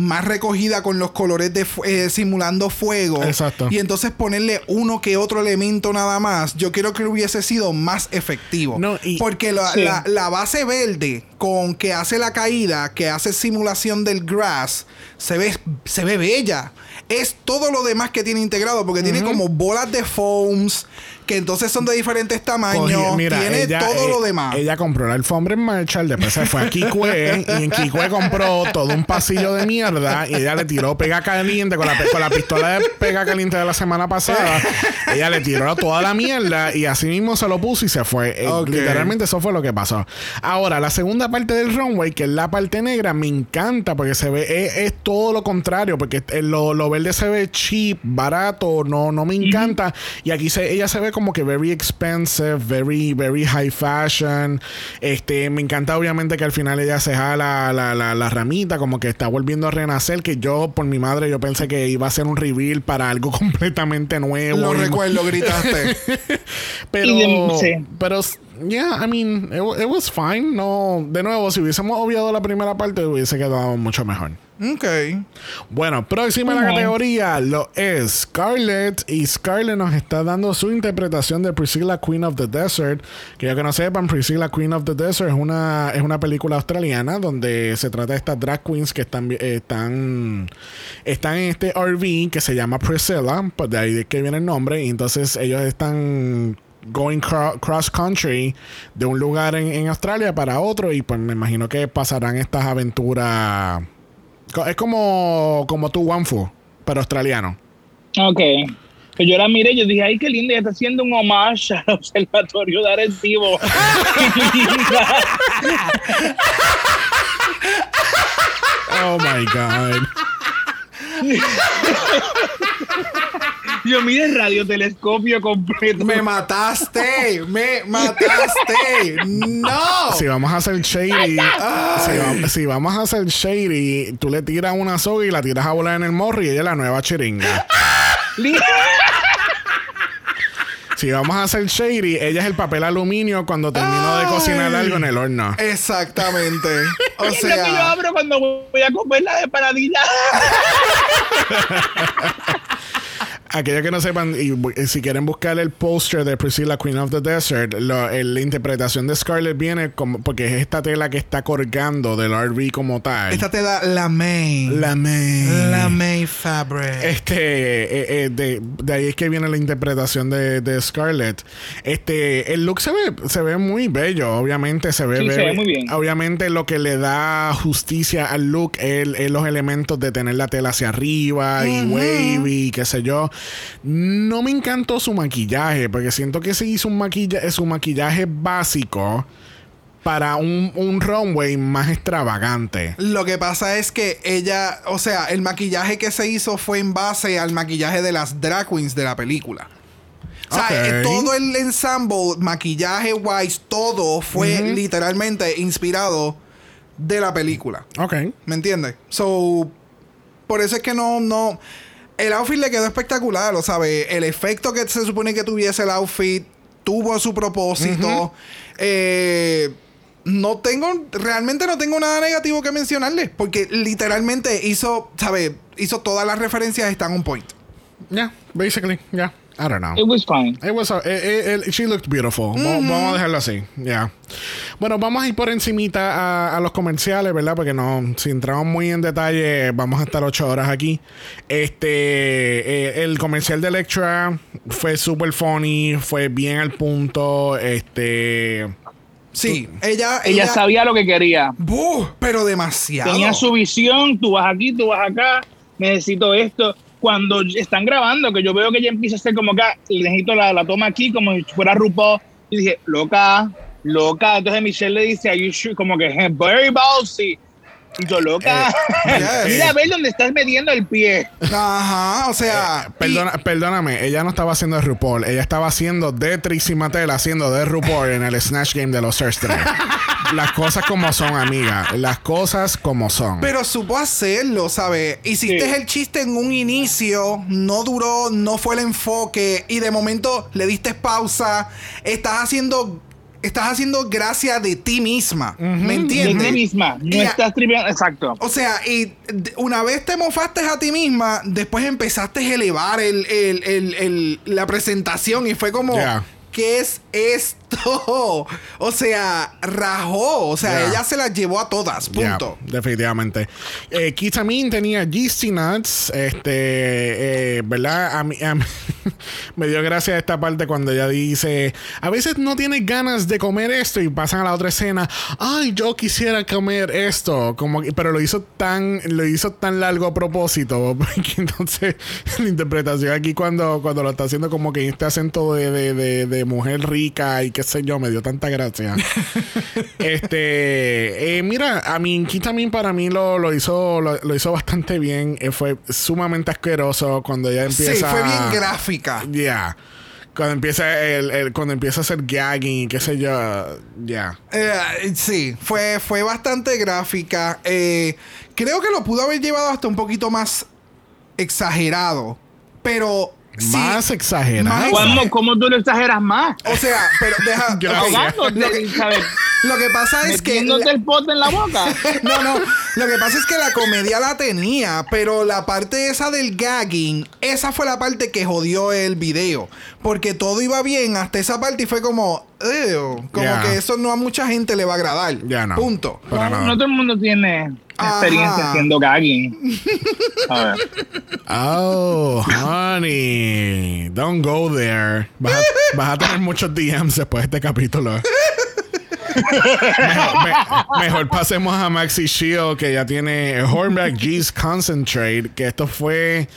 más recogida con los colores de fu- eh, simulando fuego. Exacto. Y entonces ponerle uno que otro elemento nada más. Yo creo que hubiese sido más efectivo. No, y- Porque la, Sí. la- la base verde con que hace la caída, que hace simulación del grass, se ve, se ve bella. Es todo lo demás que tiene integrado, porque tiene como bolas de foams, que entonces son de diferentes tamaños. Mira, tiene ella, todo eh, lo demás. Ella compró la alfombra en Marshall, después se fue a Kikue y en Kikue compró todo un pasillo de mierda y ella le tiró pega caliente con la, con la pistola de pega caliente de la semana pasada. ella le tiró toda la mierda y así mismo se lo puso y se fue. Eh. Literalmente eso fue lo que pasó. Ahora, la segunda parte del runway, que es la parte negra, me encanta porque se ve, es, es todo lo contrario, porque eh, lo, lo verde se ve cheap, barato, no, no me encanta. Y aquí se, ella se ve como que very expensive, very, very high fashion. Este, me encanta obviamente que al final ella se jala la, la, la ramita, como que está volviendo a renacer, que yo, por mi madre, yo pensé que iba a ser un reveal para algo completamente nuevo. lo recuerdo, gritaste. pero, sí. pero, yeah, I mean, it, it was fine. No, de nuevo, si hubiésemos obviado la primera parte, hubiese quedado mucho mejor. Ok. Bueno, próxima la categoría lo es Scarlett. Y Scarlett nos está dando su interpretación de Priscilla Queen of the Desert. Que ya que no sepan, Priscilla Queen of the Desert es una, es una película australiana donde se trata de estas drag queens que están, eh, están, están en este RV que se llama Priscilla. Pues de ahí de que viene el nombre. Y entonces ellos están going cro- cross country de un lugar en, en Australia para otro. Y pues me imagino que pasarán estas aventuras. Es como, como tu Wanfu, pero australiano. Ok. Pues yo la miré y yo dije, ay, qué linda, está haciendo un homage al observatorio de Arecibo. Oh my God. Yo mire el radiotelescopio completo. Me mataste, me mataste. No. Si vamos a hacer shady, si, va- si vamos a hacer shady, tú le tiras una soga y la tiras a volar en el morro y ella es la nueva chiringa. Si vamos a hacer shady, ella es el papel aluminio cuando termino de cocinar Ay. algo en el horno. Exactamente. O es lo que yo sea, abro cuando voy a comer la de paradilla. Aquellos que no sepan, y y si quieren buscar el póster de Priscilla, Queen of the Desert, lo- el- la interpretación de Scarlett viene como, porque es esta tela que está colgando del RV como tal. esta te da la main. la main. La main fabric. Este, eh, eh, de, de ahí es que viene la interpretación de, de Scarlett. Este, el look se ve, se ve muy bello, obviamente se ve, Sí, se very- ve muy bien. Obviamente lo que le da justicia al look es, es los elementos de tener la tela hacia arriba y wavy, qué sé yo. No me encantó su maquillaje, porque siento que se hizo un maquillaje, su maquillaje básico para un, un runway más extravagante. Lo que pasa es que ella, o sea, el maquillaje que se hizo fue en base al maquillaje de las drag queens de la película. O sea, eh, todo el ensemble, maquillaje wise, todo fue literalmente inspirado de la película. Ok. ¿Me entiendes? So, por eso es que no, no. El outfit le quedó espectacular, lo sabe. El efecto que se supone que tuviese el outfit tuvo su propósito. Eh, no tengo, realmente no tengo nada negativo que mencionarle, porque literalmente hizo, ¿sabe? Hizo todas las referencias, están on point. Yeah, basically, yeah. I don't know. It was fine. It was, uh, eh, eh, she looked beautiful. Va- Vamos a dejarlo así. Yeah. Bueno, vamos a ir por encimita a, a los comerciales, ¿verdad? Porque no, si entramos muy en detalle, vamos a estar ocho horas aquí. Este, eh, el comercial de Electra fue super funny, fue bien al punto. Este, Sí, ella, Ella sabía lo que quería. ¡Buh! pero demasiado. Tenía su visión, tú vas aquí, tú vas acá, necesito esto. Cuando están grabando, que yo veo que ella empieza a hacer como que ah, necesito la, la toma aquí, como si fuera RuPaul, y dije, loca, loca. Entonces Michelle le dice, Are you sure? como que "Eh, very ballsy. Yo, loca, Eh, yes. mira a ver dónde estás metiendo el pie. Ajá, o sea. y- perdona, perdóname, ella no estaba haciendo de RuPaul, ella estaba haciendo de Trixie Mattel, haciendo de RuPaul en el Snatch Game de los Thursday. Las cosas como son, amiga. Las cosas como son. Pero supo hacerlo, ¿sabes? Hiciste Sí. el chiste en un inicio, no duró, no fue el enfoque, y de momento le diste pausa. Estás haciendo. Estás haciendo gracia de ti misma. ¿Me De entiendes? ti misma. No Y estás tripeando. Exacto. O sea, y una vez te mofaste a ti misma, después empezaste a elevar el, el- el- el- la presentación y fue como, Ya. ¿qué es esto? O sea, rajó. O sea, ella se las llevó a todas. Punto. Definitivamente. Eh, tenía Yeasty Nuts. Este, eh, ¿verdad? A mí, a mí- me dio gracia esta parte cuando ella dice: A veces no tienes ganas de comer esto y pasan a la otra escena. Ay, yo quisiera comer esto. Como pero lo hizo tan, lo hizo tan largo a propósito. Porque entonces la interpretación aquí cuando, cuando lo está haciendo como que este acento de, de, de, de mujer rica y qué sé yo, me dio tanta gracia. Este, eh, mira, a mí también para mí lo, lo hizo lo, lo hizo bastante bien. Eh, fue sumamente asqueroso cuando ella empieza. Sí, fue bien gráfica. Ya. Cuando empieza el, el- cuando empieza a hacer gagging y qué sé yo, ya. Eh, sí, fue, fue bastante gráfica. Creo que lo pudo haber llevado hasta un poquito más exagerado. Pero. Sí, Más exagerado. Más ¿Cuándo, ¿Cómo tú lo exageras más? o sea, pero deja. Gracias. ok, Ahogándote, lo, que, lo que pasa es que. El pote en la boca. No, no. Lo que pasa es que la comedia la tenía, pero la parte esa del gagging, esa fue la parte que jodió el video. Porque todo iba bien hasta esa parte y fue como, "Ew", como que eso no a mucha gente le va a agradar. Ya no. Punto. No, no todo el mundo tiene experiencia Ajá. haciendo gagging. A ver. Oh, honey. Don't go there. Vas a, vas a tener muchos DMs después de este capítulo. mejor, me- mejor pasemos a Maxi Shield que ya tiene Hornback G's Concentrate. Que esto fue.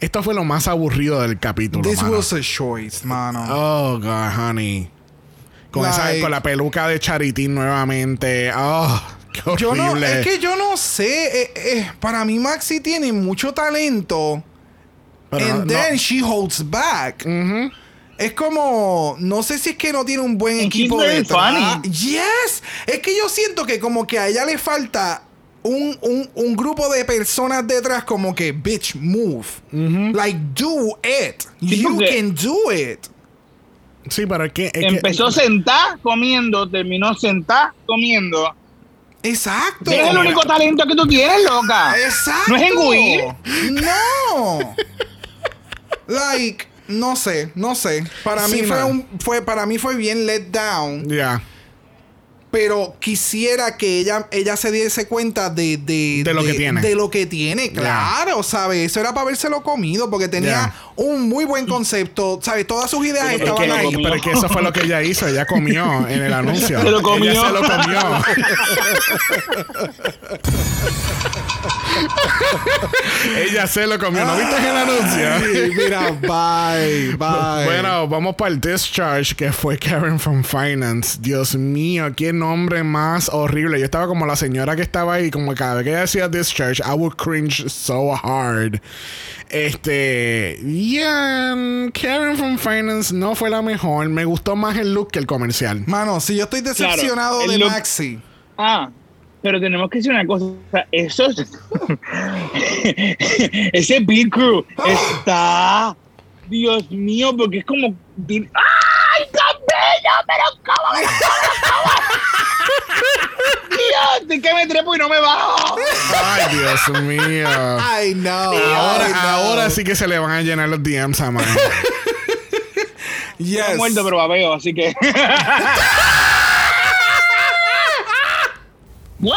Esto fue lo más aburrido del capítulo. This mano. was a choice, mano. Oh, God, honey. Con, esa- con la peluca de Charitín nuevamente. Oh, Qué Yo no, es que yo no sé. eh, eh, para mí, Maxi tiene mucho talento. Pero and no- then no. she holds back. Es como, no sé si es que no tiene un buen equipo funny. Yes, es que yo siento que como que a ella le falta un, un, un grupo de personas detrás como que, bitch, move. Like, do it. Sí, you can do it. Sí, pero es que. es que- Empezó sentada comiendo, terminó sentada comiendo. Exacto. Es el único talento que tú tienes, loca. Exacto. ¿No es engullir? No. like, no sé, no sé. Para Sí, mí fue un, fue, para mí fue bien let down. Ya. Pero quisiera que ella, ella se diese cuenta de, de, De lo que tiene. De lo que tiene, claro, ¿sabes? Eso era para habérselo comido, porque tenía un muy buen concepto, ¿sabes? Todas sus ideas Pero Es estaban que- ahí. comió. pero es que eso fue lo que ella hizo. Ella comió en el anuncio. Se lo comió. Ella se lo comió. ella se lo comió. ¿No viste el anuncio? Ay, mira, bye, bye. Bueno, vamos para el discharge que fue Karen from Finance. Dios mío, qué nombre más horrible. Yo estaba como la señora que estaba ahí, como cada vez que ella decía discharge, I would cringe so hard. Este, yeah, Karen from Finance no fue la mejor. Me gustó más el look que el comercial. Mano, si yo estoy decepcionado Claro, de look- Maxi. Ah, pero tenemos que decir una cosa. Eso es- Ese Beat Crew está. Dios mío, porque es como. ¡Ay, bello! Pero ¿cómo me Es que me trepo y no me bajo. Ay, Dios mío. Ay, no. Ahora, Ay, no. ahora sí que se le van a llenar los DMs a mano. Yes. Estoy muerto, pero babeo, así que. ¿What?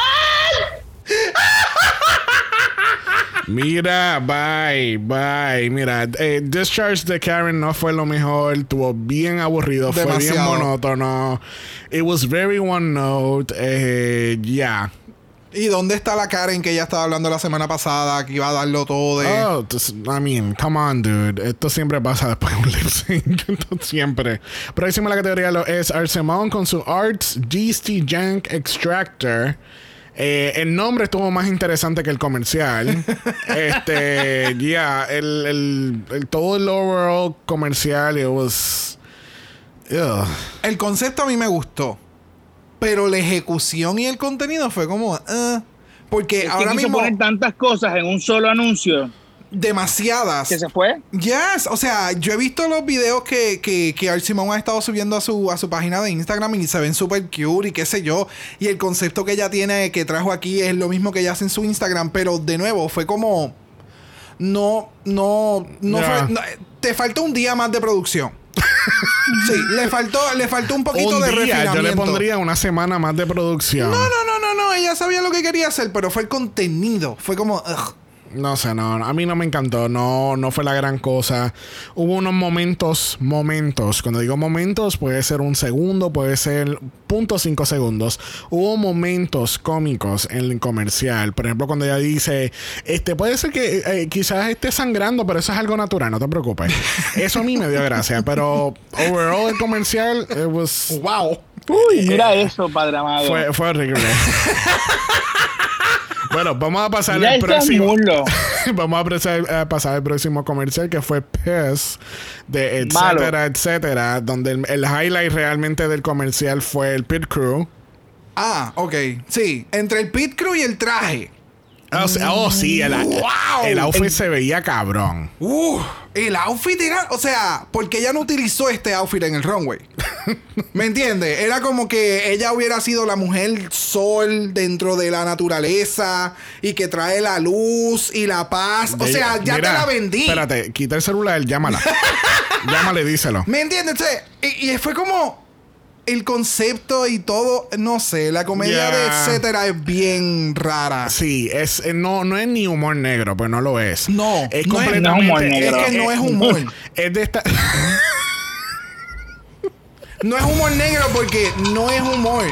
Mira, bye, bye. Mira, eh, Discharge de Karen no fue lo mejor. Estuvo bien aburrido. Fue bien Demasiado. monótono. It was very one note. Eh, yeah. ¿Y dónde está la Karen que ella estaba hablando la semana pasada? Que iba a darlo todo de. Oh, I mean, come on, dude. Esto siempre pasa después de un lip sync. Siempre. Próxima la categoría lo es Arsemon con su Arts GST Jank Extractor. Eh, el nombre estuvo más interesante que el comercial. este, yeah, el, el, el- todo el overall comercial, it was. Ugh. El concepto a mí me gustó. Pero la ejecución y el contenido fue como. eh, porque Es ahora que quiso mismo. poner tantas cosas en un solo anuncio Demasiadas. que se fue. Yes, o sea, yo he visto los videos que, que, que Art Simon ha estado subiendo a su, a su página de Instagram y se ven súper cute y qué sé yo. Y el concepto que ella tiene, que trajo aquí, es lo mismo que ella hace en su Instagram, pero de nuevo, fue como. No, no, no fue. no, te faltó un día más de producción. Sí, le faltó, le faltó un poquito Un de día, refinamiento. yo le pondría una semana más de producción. No, no, no, no, no. Ella sabía lo que quería hacer, pero fue el contenido. Fue como. ugh. No sé, no, a mí no me encantó, no, no fue la gran cosa. Hubo unos momentos, momentos, cuando digo momentos puede ser un segundo, puede ser punto cinco segundos. Hubo momentos cómicos en el comercial, por ejemplo cuando ella dice, este puede ser que eh, quizás esté sangrando, pero eso es algo natural, no te preocupes. Eso a mí me dio gracia, pero overall el comercial, it was, wow. Uy, mira eso, padre amado. Fue, fue horrible. bueno, vamos a pasar mira al próximo. Vamos a pasar, a pasar al próximo comercial que fue Piss de Malo. etcétera, etcétera, donde el, el highlight realmente del comercial fue el pit crew. Ah, ok. Sí, entre el pit crew y el traje. Oh, sí, oh, sí, el, Wow. el outfit se veía cabrón. Uh, el outfit era, o sea, porque ella no utilizó este outfit en el runway. ¿Me entiendes? Era como que ella hubiera sido la mujer sol dentro de la naturaleza y que trae la luz y la paz. O De- sea, ya Mira, te la vendí. Espérate, quita el celular, llámala. Llámale, díselo. ¿Me entiendes? Y, y fue como el concepto y todo, no sé, la comedia de etcétera es bien rara. Sí, es, eh, no, no es ni humor negro, pues no lo es. No, es no es- completamente. no es humor negro. Es que no es humor. Es de esta. No es humor negro porque no es humor.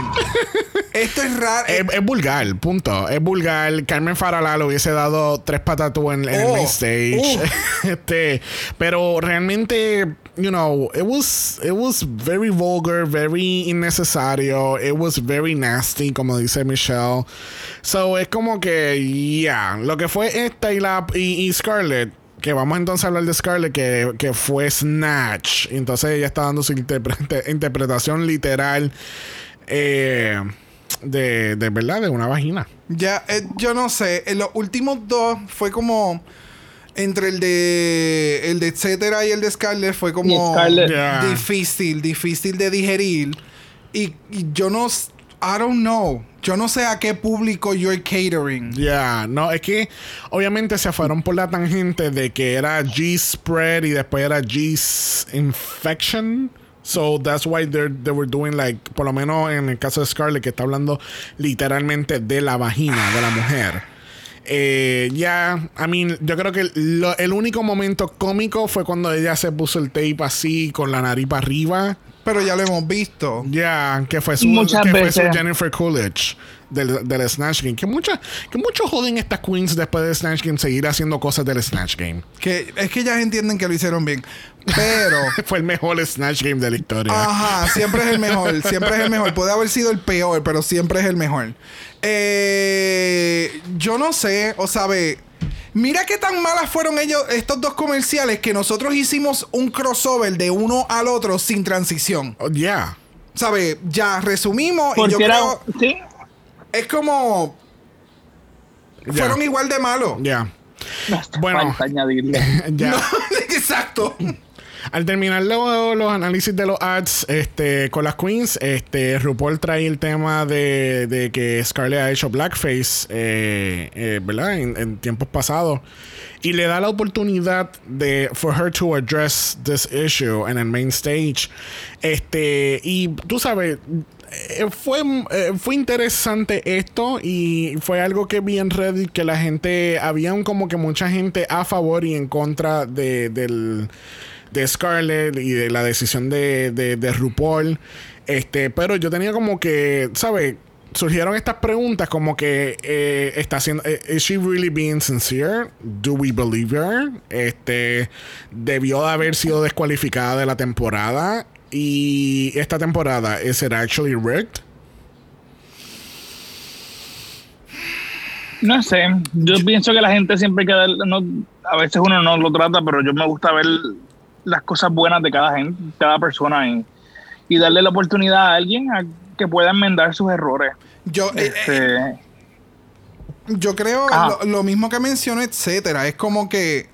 Esto es raro. Es, es vulgar, punto. Es vulgar. Carmen Farala le hubiese dado tres patatús en, en el Oh, main stage. este, pero realmente, you know, it was, it was very vulgar, very innecesario. It was very nasty, como dice Michelle. So, es como que, yeah, lo que fue esta y la y, Scarlett. Que vamos entonces a hablar de Scarlett, que, que fue Snatch. Entonces ella está dando su interpre- interpretación literal eh, de, de verdad, de una vagina. Ya, eh, yo no sé. En los últimos dos fue como. Entre el de. El de etcétera y el de Scarlett fue como. Scarlett. Difícil, difícil de digerir. Y, y yo no. I don't know. Yo no sé a qué público you're catering. Ya, no, es que obviamente se fueron por la tangente de que era G-Spread y después era G-Infection. So that's why they're, they were doing like, por lo menos en el caso de Scarlett, que está hablando literalmente de la vagina de la mujer. Eh, ya, I mean, yo creo que lo- el único momento cómico fue cuando ella se puso el tape así con la nariz para arriba. Pero ya lo hemos visto. Ya, que fue su, Muchas que fue su. Jennifer Coolidge del, del Snatch Game. Que, mucha, que mucho joden estas queens después del Snatch Game seguir haciendo cosas del Snatch Game. Que es que ellas entienden que lo hicieron bien. Pero. Fue el mejor Snatch Game de la historia. Ajá, siempre es el mejor, siempre es el mejor. Puede haber sido el peor, pero siempre es el mejor. Eh, yo no sé, o sabe, mira qué tan malas fueron ellos, estos dos comerciales, que nosotros hicimos un crossover de uno al otro sin transición. Oh, yeah. ¿Sabe? Ya resumimos y Porque yo era. creo, Sí. es como, Ya. fueron igual de malos. Ya. Bueno. Bueno. Falta añadirle. Ya. No, exacto. Al terminar lo- los análisis de los ads este, con las queens, este, RuPaul trae el tema de, que Scarlett ha hecho blackface, eh, eh, ¿verdad? En, tiempos pasados. Y le da la oportunidad de for her to address this issue en el main stage. Este, y tú sabes, eh, fue, fue interesante esto y fue algo que vi en Reddit que la gente, había como que mucha gente a favor y en contra de, del, de Scarlett y de la decisión de, de, de RuPaul. Este, pero yo tenía como que, ¿sabes? Surgieron estas preguntas como que eh, está haciendo eh, is she really being sincere? Do we believe her? Este debió de haber sido descualificada de la temporada y esta temporada is it actually rigged? No sé, yo pienso que la gente siempre que no, a veces uno no lo trata, pero yo me gusta ver las cosas buenas de cada gente, cada persona y, y darle la oportunidad a alguien a que pueda enmendar sus errores. Yo, eh, eh, Este, Yo creo Ah. lo, lo mismo que mencionó, etcétera. Es como que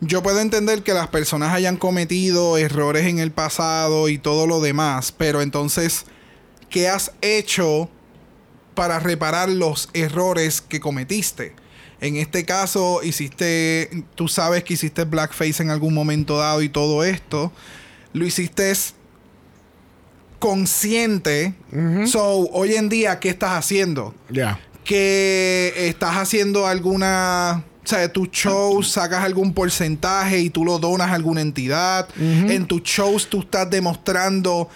yo puedo entender que las personas hayan cometido errores en el pasado y todo lo demás, pero entonces, ¿qué has hecho para reparar los errores que cometiste? En este caso, hiciste, tú sabes que hiciste blackface en algún momento dado y todo esto. Lo hiciste consciente. So, hoy en día, ¿qué estás haciendo? Ya. que estás haciendo alguna, o sea, de tu show sacas algún porcentaje y tú lo donas a alguna entidad. En tus shows tú estás demostrando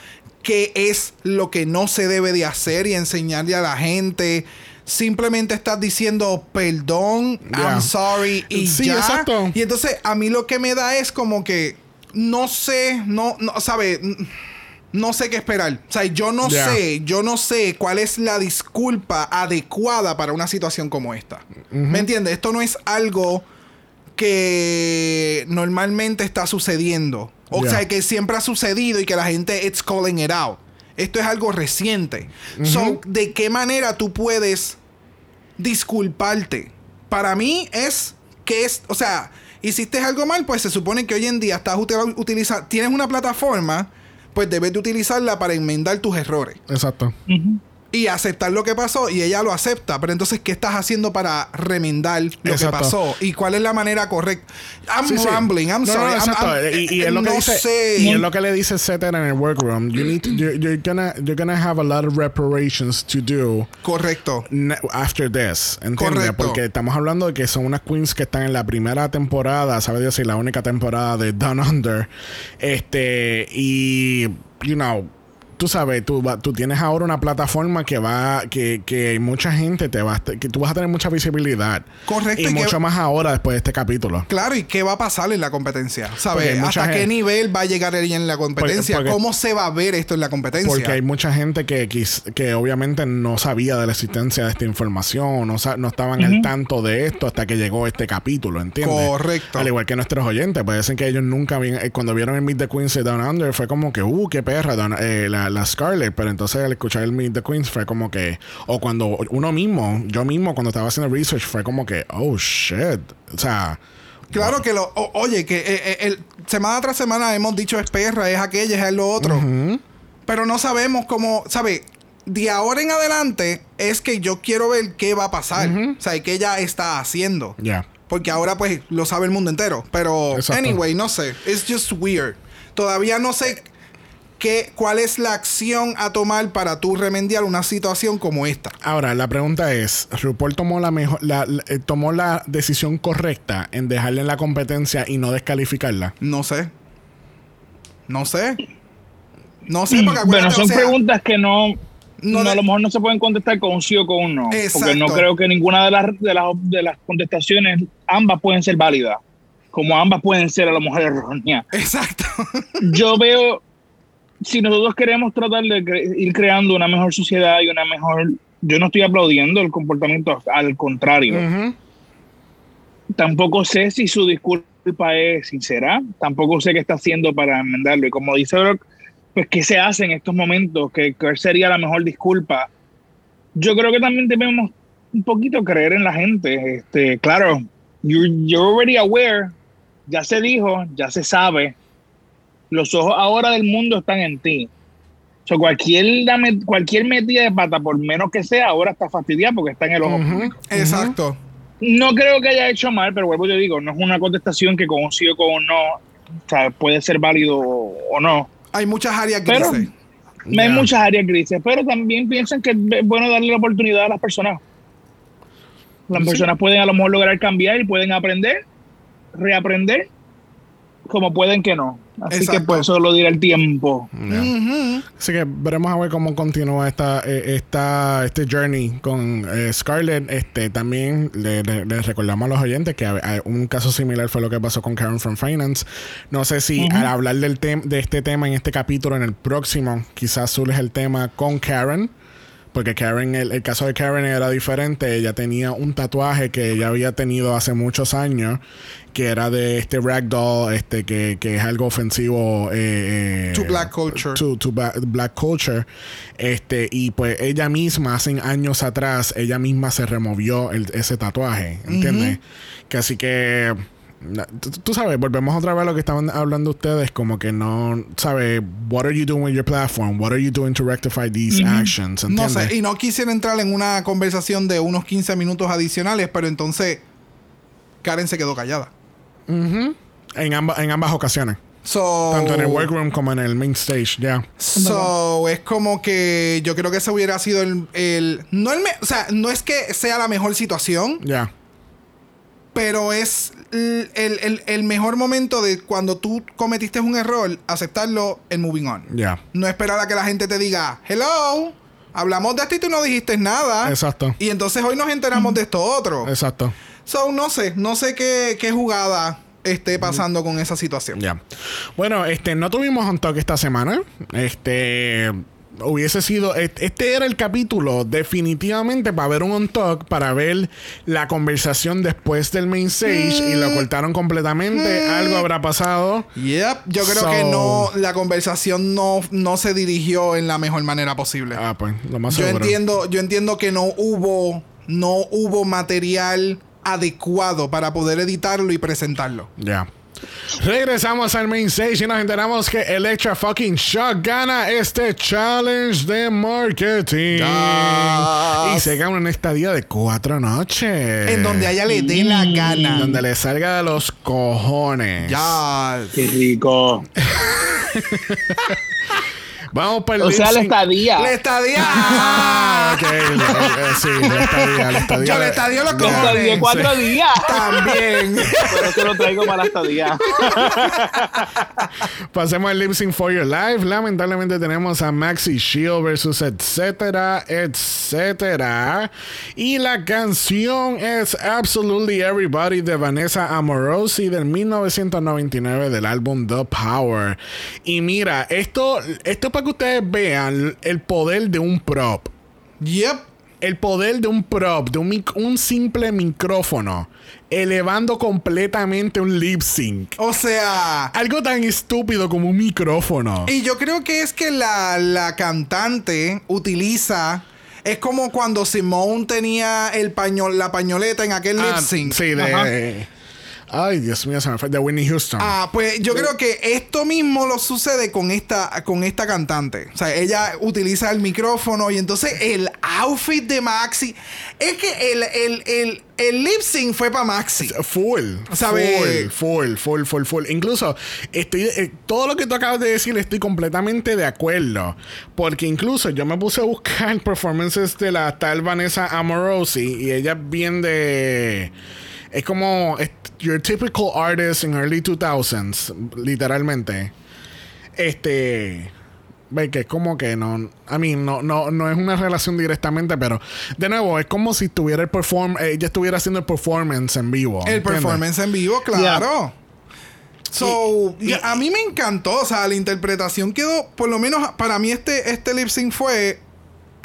qué es lo que no se debe de hacer y enseñarle a la gente. Simplemente estás diciendo perdón. I'm sorry y Sí, ya. exacto. Y entonces a mí lo que me da es como que no sé, no, no, ¿sabes? no sé qué esperar. O sea, yo no sé, yo no sé cuál es la disculpa adecuada para una situación como esta. ¿Me entiendes? Esto no es algo que normalmente está sucediendo. O sea, que siempre ha sucedido y que la gente it's calling it out. Esto es algo reciente. So, ¿de qué manera tú puedes disculparte? Para mí es que es, o sea, hiciste algo mal, pues se supone que hoy en día estás utilizando, tienes una plataforma, pues debes de utilizarla para enmendar tus errores Exacto. Y aceptar lo que pasó y ella lo acepta. Pero entonces, ¿qué estás haciendo para remendar lo Exacto. que pasó? ¿Y cuál es la manera correcta? I'm Sí, sí. rambling, I'm No, no, sorry. I'm-. I'm- y, y es lo que no dice, sé. y es lo que le dice Seth en el workroom. You need to- you're, you're gonna you're gonna have a lot of reparations to do Correcto. after this, ¿entiendes? Porque estamos hablando de que son unas queens que están en la primera temporada, sabe Dios si la única temporada de Down Under, este y you know, tú sabes, tú, va- tú tienes ahora una plataforma que va, que, que mucha gente te va, que tú vas a tener mucha visibilidad. Correcto, Y, y que- mucho más ahora después de este capítulo. Claro, ¿y qué va a pasar en la competencia? ¿Sabes? ¿Hasta qué gente- nivel va a llegar ella en la competencia? porque- ¿Cómo se va a ver esto en la competencia? Porque hay mucha gente que, quis- que obviamente no sabía de la existencia de esta información, no, sa- no estaban al tanto de esto hasta que llegó este capítulo, ¿entiendes? Correcto. Al igual que nuestros oyentes, puede ser que ellos nunca eh, cuando vieron el Meet the Queens de Down Under, fue como que, uh, qué perra, Down- eh, la, la Scarlett, pero entonces al escuchar el Meet the Queens fue como que, o cuando uno mismo, yo mismo cuando estaba haciendo research, fue como que, oh, shit, o sea... Claro que lo. o- oye, que eh, eh, el, semana tras semana hemos dicho es perra, es aquella, es lo otro. Pero no sabemos cómo. ¿Sabes? De ahora en adelante es que yo quiero ver qué va a pasar. O sea, qué ella está haciendo. Ya. Porque ahora pues lo sabe el mundo entero. Pero, Exacto. anyway, no sé. It's just weird. Todavía no sé qué, cuál es la acción a tomar para tú remediar una situación como esta. Ahora, la pregunta es, ¿RuPaul tomó la mejor, la, la- eh, tomó la decisión correcta en dejarle en la competencia y no descalificarla? No sé. No sé. No sé, porque Bueno, acuérdate, son o sea, preguntas que no, no no, de- a lo mejor no se pueden contestar con un sí o con un no. Porque no creo que ninguna de las, de, las, de las contestaciones, ambas pueden ser válidas. Como ambas pueden ser a lo mejor erróneas. Exacto. Yo veo, si nosotros queremos tratar de cre- ir creando una mejor sociedad y una mejor... Yo no estoy aplaudiendo el comportamiento, al contrario. Tampoco sé si su disculpa es sincera, tampoco sé qué está haciendo para enmendarlo. Y como dice Brock, pues qué se hace en estos momentos, ¿Qué, sería la mejor disculpa. Yo creo que también debemos un poquito creer en la gente. Este, claro, you're, you're already aware, ya se dijo, ya se sabe. Los ojos ahora del mundo están en ti. O sea, cualquier, dame- cualquier metida de pata, por menos que sea, ahora está fastidiada porque está en el ojo. Exacto. No creo que haya hecho mal, pero vuelvo te digo, no es una contestación que con un sí o con un no o sea, puede ser válido o no. Hay muchas áreas Pero- grises. No Hay muchas áreas grises, pero también piensan que es bueno darle la oportunidad a las personas. Las Sí. personas pueden a lo mejor lograr cambiar y pueden aprender, reaprender, como pueden que no. Así Exacto. que pues eso lo dirá el tiempo. Ujú. Así que veremos a ver cómo continúa esta, eh, esta este journey con eh, Scarlett. Este también le, le- les recordamos a los oyentes que a- a- un caso similar fue lo que pasó con Karen from Finance. No sé si al hablar del de este tema en este capítulo, en el próximo, quizás surge el tema con Karen. Porque Karen, el, el caso de Karen era diferente. Ella tenía un tatuaje que ella había tenido hace muchos años, que era de este ragdoll, este, que, que es algo ofensivo. eh, eh, To black culture. to, to black culture. Este, y pues ella misma, hace años atrás, ella misma se removió el- ese tatuaje. ¿Entiendes? Que así que. Tú, tú sabes, volvemos otra vez a lo que estaban hablando ustedes, como que no, ¿sabes? What are you doing with your platform? What are you doing to rectify these actions? No sé, y no quisiera entrar en una conversación de unos 15 minutos adicionales, pero entonces Karen se quedó callada. en, amba- en ambas ocasiones. So, Tanto en el workroom como en el main stage, ya. So, es como que yo creo que ese hubiera sido el. el- no el me- o sea, no es que sea la mejor situación, Ya. pero es el, el- el- mejor momento de cuando tú cometiste un error, aceptarlo en moving on. Ya. No esperar a que la gente te diga, hello, hablamos de esto y tú no dijiste nada. Exacto. Y entonces hoy nos enteramos de esto otro. Exacto. So, no sé, no sé qué, qué jugada esté pasando con esa situación. Ya. Bueno, este, no tuvimos un talk esta semana. Este. Hubiese sido. est- Este era el capítulo, definitivamente, para ver un on talk, para ver la conversación después del main stage y lo cortaron completamente. Algo habrá pasado. Yep, yo creo So- que no, la conversación no, no se dirigió en la mejor manera posible. Ah, pues, lo más yo seguro. entiendo, yo entiendo que no hubo, no hubo material adecuado para poder editarlo y presentarlo. Ya. Regresamos al main stage y nos enteramos que Electra fucking Shock gana este challenge de marketing. Yes. Y se gana una estadía de cuatro noches. En donde a ella le dé la gana. Donde le salga de los cojones. Ya. Qué rico. Vamos para el O sea, la estadía. La estadía. Ah. Sí, la estadía, la estadía. Yo la estadía lo Ya. cojones. Estadía cuatro Sí. días. También. Por eso lo traigo para la estadía. Pasemos al lip sync for your life. Lamentablemente tenemos a Maxi Shield versus etcétera, etcétera. Y la canción es Absolutely Everybody de Vanessa Amorosi del 1999 del álbum The Power. Y mira, esto, esto es para que ustedes vean el poder de un prop. Yep. El poder de un prop, de un, un simple micrófono, elevando completamente un lip sync. O sea. Algo tan estúpido como un micrófono. Y yo creo que es que la, la cantante utiliza. Es como cuando Simone tenía el pañol, la pañoleta en aquel Ah, lip sync. Sí, de. Ajá. Ay, Dios mío, se me fue. De Whitney Houston. Ah, pues yo creo que esto mismo lo sucede con esta, con esta cantante. O sea, ella utiliza el micrófono y entonces el outfit de Maxi. Es que el, el, el, el lip sync fue para Maxi. Full, ¿Sabe? full, full, full, full, full. Incluso, estoy, eh, todo lo que tú acabas de decir, estoy completamente de acuerdo. Porque incluso yo me puse a buscar performances de la tal Vanessa Amorosi y ella es bien de. Es como es- your typical artist in early 2000s, literalmente. Este. Ve que es como que no. A mí, no, no, no es una relación directamente, pero de nuevo, es como si tuviera el perform. Ella estuviera haciendo el performance en vivo. El ¿entiendes? performance en vivo, claro. So, Y- y- ya- a mí me encantó, o sea, la interpretación quedó, por lo menos para mí este, este lip sync fue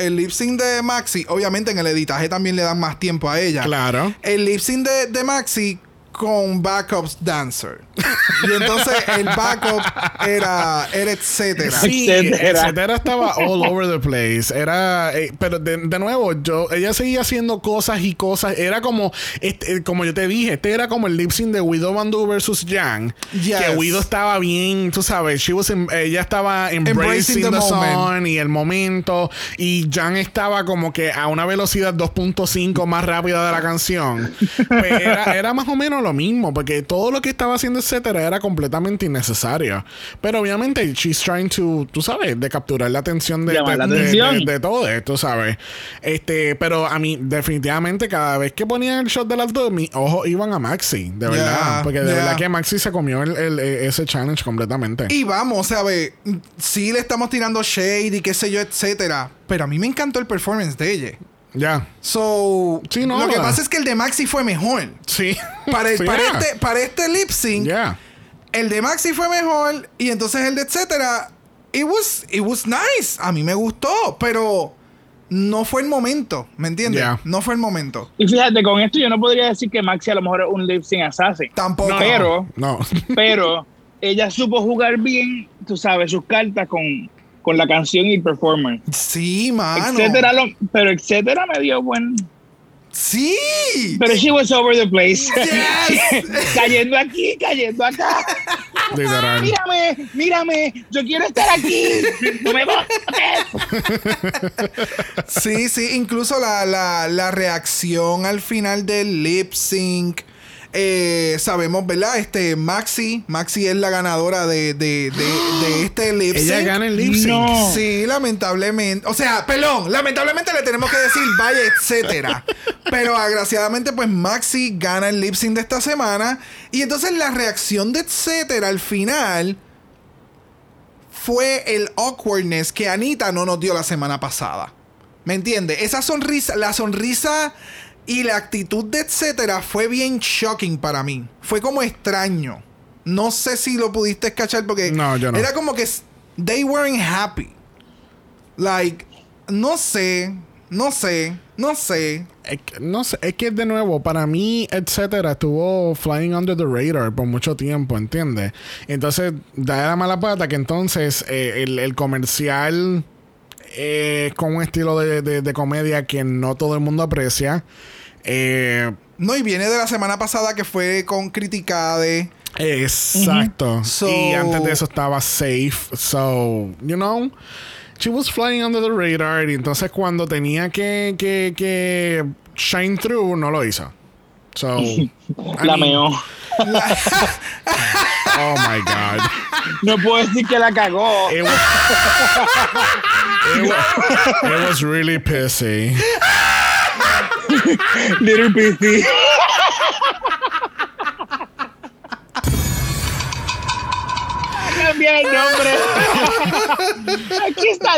el lip sync de Maxi, obviamente en el editaje también le dan más tiempo a ella. Claro. El lip sync de, de Maxi con backups dancer. Y entonces el backup era, era etcétera. Sí, Etcétera. etcétera estaba all over the place. Era, eh, pero de, de nuevo, yo, ella seguía haciendo cosas y cosas. Era como, este, eh, como yo te dije, este era como el lip sync de Widow Bandu versus Yang. Yes. Que Widow estaba bien, tú sabes, she was em- ella estaba embracing, Embracing the the, moment. y el momento. Y Yang estaba como que a una velocidad 2.5 más rápida de la canción. Pues era, era más o menos lo mismo, porque todo lo que estaba haciendo, etcétera, era completamente innecesario. Pero obviamente, she's trying to, tú sabes, de capturar la atención de, la de- atención. de- de todo esto, ¿sabes? Este, pero a mí, definitivamente, cada vez que ponían el shot de las dos, mis ojos iban a Maxi, de verdad. Yeah, porque de yeah. verdad que Maxi se comió el- el- ese challenge completamente. Y vamos, o sea, ve, sí le estamos tirando shade y qué sé yo, etcétera. Pero a mí me encantó el performance de ella. Ya. So, Sí, no, lo que pasa es que el de Maxi fue mejor. Sí. Para, el- Sí, para yeah. este, para este lip sync, Yeah. el de Maxi fue mejor y entonces el de etcétera, it was, it was nice. A mí me gustó, pero no fue el momento, ¿me entiendes? Yeah. No fue el momento. Y fíjate, con esto yo no podría decir que Maxi a lo mejor es un lip sync assassin. Tampoco. No, Pero, No. pero ella supo jugar bien, tú sabes, sus cartas con, con la canción y el performance. Sí, mano. Etcétera, lo- pero etcétera me dio buen. Sí. Pero she was over the place. Yes. cayendo aquí, cayendo acá. Literal. Mírame, mírame, yo quiero estar aquí. No me. Sí, sí, incluso la, la, la reacción al final del lip sync. Eh, sabemos, ¿verdad? Este Maxi, Maxi es la ganadora de, de, de, de este lip sync. Ella gana el lip sync. No. Sí, lamentablemente. O sea, perdón, lamentablemente le tenemos que decir vaya, etcétera. Pero agraciadamente, pues Maxi gana el lip sync de esta semana. Y entonces la reacción de etcétera al final fue el awkwardness que Anita no nos dio la semana pasada. ¿Me entiendes? Esa sonrisa, la sonrisa y la actitud de etcétera fue bien shocking para mí. Fue como extraño. No sé si lo pudiste cachar porque No, yo no. era como que they weren't happy. Like, no sé, no sé, no sé. Es que, no sé, es que de nuevo, para mí, etcétera, estuvo flying under the radar por mucho tiempo, ¿entiendes? Entonces, da la mala pata que entonces eh, el, el comercial eh, con un estilo de, de- de comedia que no todo el mundo aprecia. Eh, No, y viene de la semana pasada que fue con Criticade. exacto. So- y antes de eso estaba safe. So, you know. She was flying under the radar. Y entonces cuando tenía que, que, que shine through, no lo hizo. So, I La meó. Oh my God. No puedo decir que la cagó. It was, it was, it was really pissy. Little PC. Cambia el nombre. Aquí está.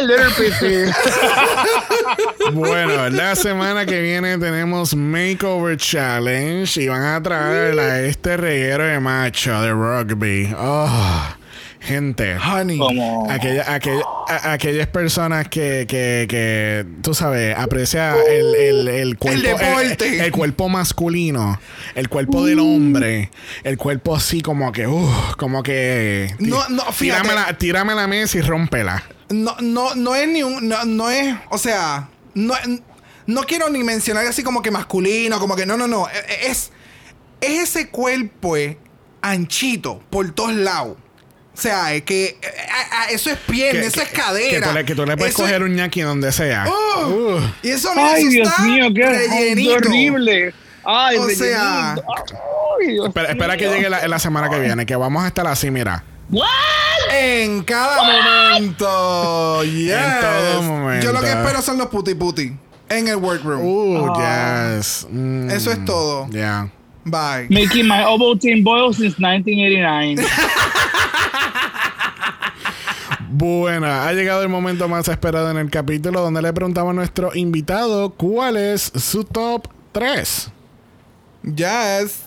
Bueno, la semana que viene tenemos Makeover Challenge y van a traer a este reguero de macho de rugby. Oh, gente. Honey. Como. Aquella- aquella- a- aquellas personas que, que, que, tú sabes, aprecia el, el, el cuerpo, deporte. el, el cuerpo masculino, el cuerpo del hombre, el cuerpo así como que, uh, como que, No, no, fíjate. tírame la, tírame la mesa y rómpela. No, no, no es ni un. No, no es. O sea. No, no quiero ni mencionar así como que masculino, como que no, no, no. E- Es, es ese cuerpo eh, anchito por todos lados. O sea, es que eh, a- a- eso es pierna, Que- eso es cadera. Que tú le, que tú le puedes Eso es- coger un ñaki donde sea. ¡Oh! Uh. Y eso, mira, Ay, eso Dios está mío, qué rellenito. horrible. Ay, O sea-. Ay, Dios Espera, espera que llegue la, la semana que viene, que vamos a estar así, mira. What? En cada momento. Yes. En todo momento. Yo lo que espero son los puti puti. En el workroom. Uh, Ah. yes. Mm, Eso es todo. Yeah. Bye. Making my Ovaltine boil since 1989. Bueno, ha llegado el momento más esperado en el capítulo donde le preguntamos a nuestro invitado cuál es su top 3. Yes.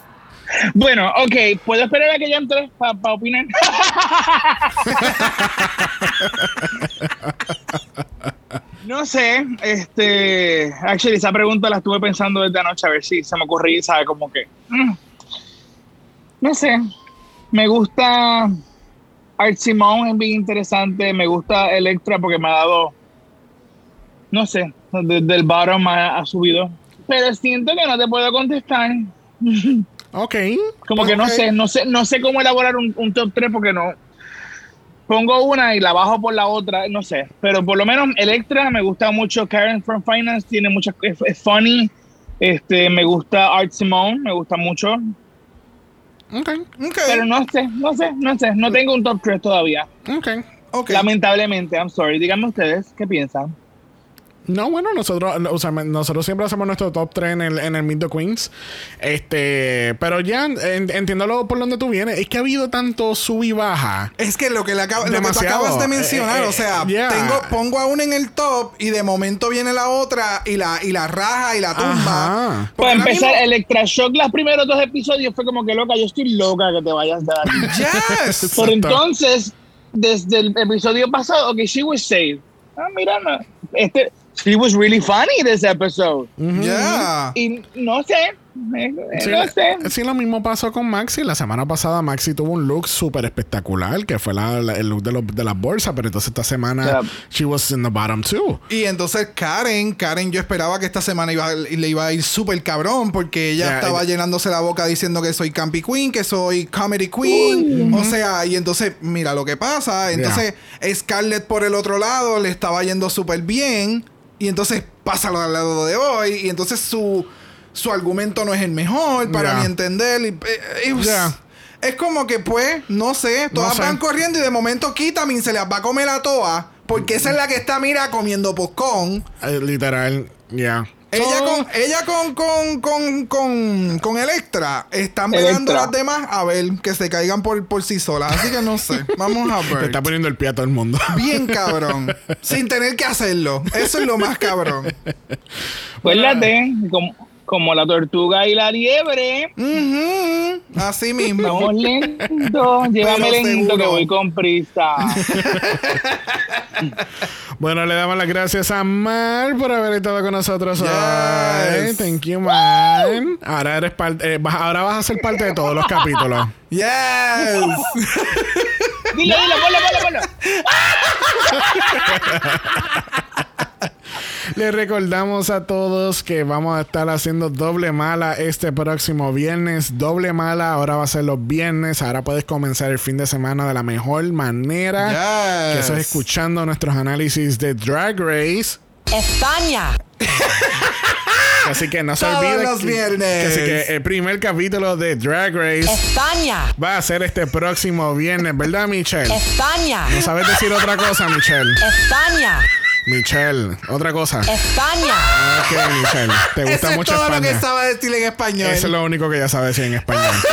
Bueno, ok, ¿puedo esperar a que ya entre para opinar? no sé, este, actually esa pregunta la estuve pensando desde anoche a ver si se me ocurría, sabe como que, mm, no sé, me gusta Art Simone es bien interesante, me gusta Electra porque me ha dado, no sé, desde el bottom ha, ha subido, pero siento que no te puedo contestar. Ok. Como que no sé, no sé, no sé cómo elaborar un, un top 3 porque no. Pongo una y la bajo por la otra, no sé. Pero por lo menos Electra me gusta mucho. Karen from Finance tiene muchas. Es, es funny. Este, me gusta Art Simone, me gusta mucho. Ok. Ok. Pero no sé, no sé, no sé. No tengo un top 3 todavía. Ok. ok. Lamentablemente, I'm sorry. Díganme ustedes, ¿qué piensan? No, bueno, nosotros, o sea, nosotros siempre hacemos nuestro top 3 en el, en el Meet the Queens. Este, pero ya en- entiendo lo- por donde tú vienes. Es que ha habido tanto sub y baja. Es que lo que, le acabo- lo que tú Demasiado. acabas de mencionar, Eh, eh, o sea, yeah. tengo, pongo a una en el top y de momento viene la otra y la, y la raja y la tumba. Para empezar, mismo- Electrashock, los primeros dos episodios fue como que loca, yo estoy loca que te vayas de aquí. Yes. Por entonces, desde el episodio pasado, ok, she was saved. Ah, mira, no, este, she was really funny this episode. Yeah. Y no sé, eh, Sí, no sé. sí, lo mismo pasó con Maxi. La semana pasada Maxi tuvo un look súper espectacular, que fue la- la- el look de, los- de las bolsas, pero entonces esta semana Yeah. she was in the bottom too. Y entonces Karen, Karen yo esperaba que esta semana iba, le iba a ir súper cabrón porque ella Ya, estaba y- llenándose la boca diciendo que soy Campy Queen, que soy Comedy Queen. O sea, y entonces mira lo que pasa. Entonces Scarlett por el otro lado le estaba yendo súper bien y entonces pasa lo al lado de hoy y entonces su, su argumento no es el mejor para Ya. mi entender. Y, eh, eh. Es como que pues, no sé, todas sé. van corriendo y de momento Kitamin se las va a comer a todas porque esa es la que está, mira, comiendo popcorn. Eh, literal, ya. Ella con, ella con, con, con, con, con Electra están Electra. velando las demás a ver que se caigan por, por sí solas. Así que no sé. Vamos a Te ver. está poniendo el pie a todo el mundo. Bien cabrón. sin tener que hacerlo. Eso es lo más cabrón. Acuérdate, como, como la tortuga y la liebre. Así mismo. Vamos lento, llévame lento que voy con prisa. Bueno, le damos las gracias a Mar por haber estado con nosotros Yes. hoy. Thank you, Mar. Ahora, eres parte, eh, vas- ahora vas a ser parte de todos los capítulos. Yes. Dile, dile, ponlo, ponlo, ponlo. Les recordamos a todos que vamos a estar haciendo doble mala este próximo viernes. Doble mala ahora va a ser los viernes. Ahora puedes comenzar el fin de semana de la mejor manera. Yes. Que eso es escuchando nuestros análisis de Drag Race. España. Así que no se Todos olviden. los que- viernes. que Así que el primer capítulo de Drag Race España. va a ser este próximo viernes, ¿verdad, Michelle? España. ¿No sabes decir otra cosa, Michelle? España. Michelle, otra cosa. España. Ok, Michelle. Te Eso gusta es mucho todo lo que España. sabe decir en español. Eso es lo único que ella sabe decir en español.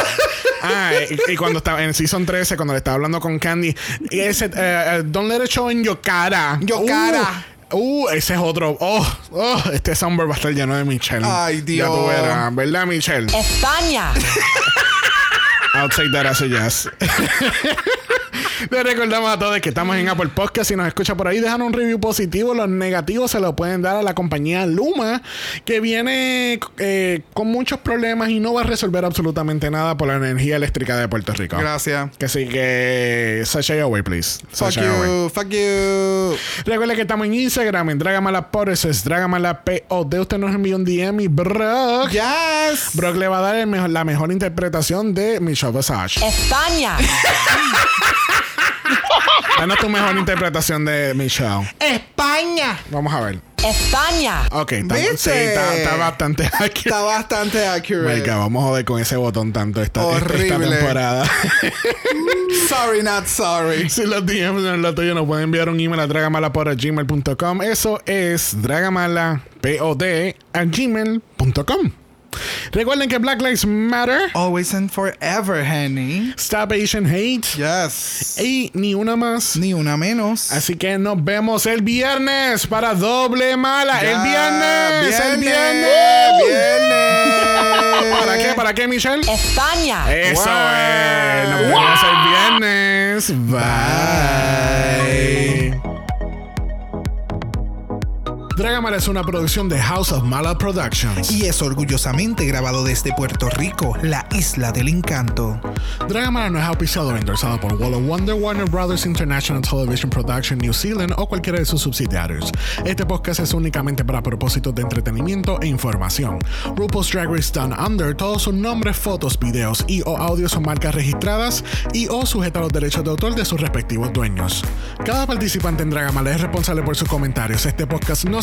Ah, y, y cuando estaba en Season 13, cuando le estaba hablando con Candy, y ese, eh, eh, Don't let it show in your cara. Your cara. Uh, uh, ese es otro. Oh, oh, este soundboard va a estar lleno de Michelle. Ay, Ya tú Dios. verás, ¿verdad, Michelle? España. I'll take that as a yes. Les recordamos a todos que estamos en Apple Podcast. Si nos escucha por ahí, dejan un review positivo. Los negativos se los pueden dar a la compañía Luma, que viene eh, con muchos problemas y no va a resolver absolutamente nada por la energía eléctrica de Puerto Rico. Gracias. Que sí que sashay away, please. Fuck Sashay away. you, fuck you. Recuerden que estamos en Instagram, en Dragamala es Dragamala POD. Usted nos envió un DM y Brock. Yes. Brock le va a dar el mejor- la mejor interpretación de Michelle Visage. España. Danos tu mejor interpretación de Michelle. España. Vamos a ver. España. Ok, está, sí, está, está bastante accurate. Está bastante accurate. Venga, vamos a joder con ese botón tanto esta, esta- esta Horrible. temporada. Sorry, not sorry. si los DMs no lo tuyo, nos pueden enviar un email a dragamala.gmail.com. Eso es dragamalapod a gmail.com. Recuerden que Black Lives Matter, Always and forever, honey. Stop Asian Hate Yes. y ni una más. Ni una menos. Así que nos vemos el viernes para doble mala. Ya. El viernes. El viernes. Viernes. ¿Para qué? ¿Para qué, Michelle? España. Eso Wow. es. Nos vemos el viernes. Bye. Dragamala es una producción de House of Mala Productions. Y es orgullosamente grabado desde Puerto Rico, la isla del encanto. Dragamala no es auspiciado o endorsado por Wall of Wonder, Warner Brothers International Television Production New Zealand o cualquiera de sus subsidiarios. Este podcast es únicamente para propósitos de entretenimiento e información. RuPaul's Drag Race Down Under, todos sus nombres, fotos, videos y o audios son marcas registradas y o sujeta a los derechos de autor de sus respectivos dueños. Cada participante en Dragamala es responsable por sus comentarios. Este podcast no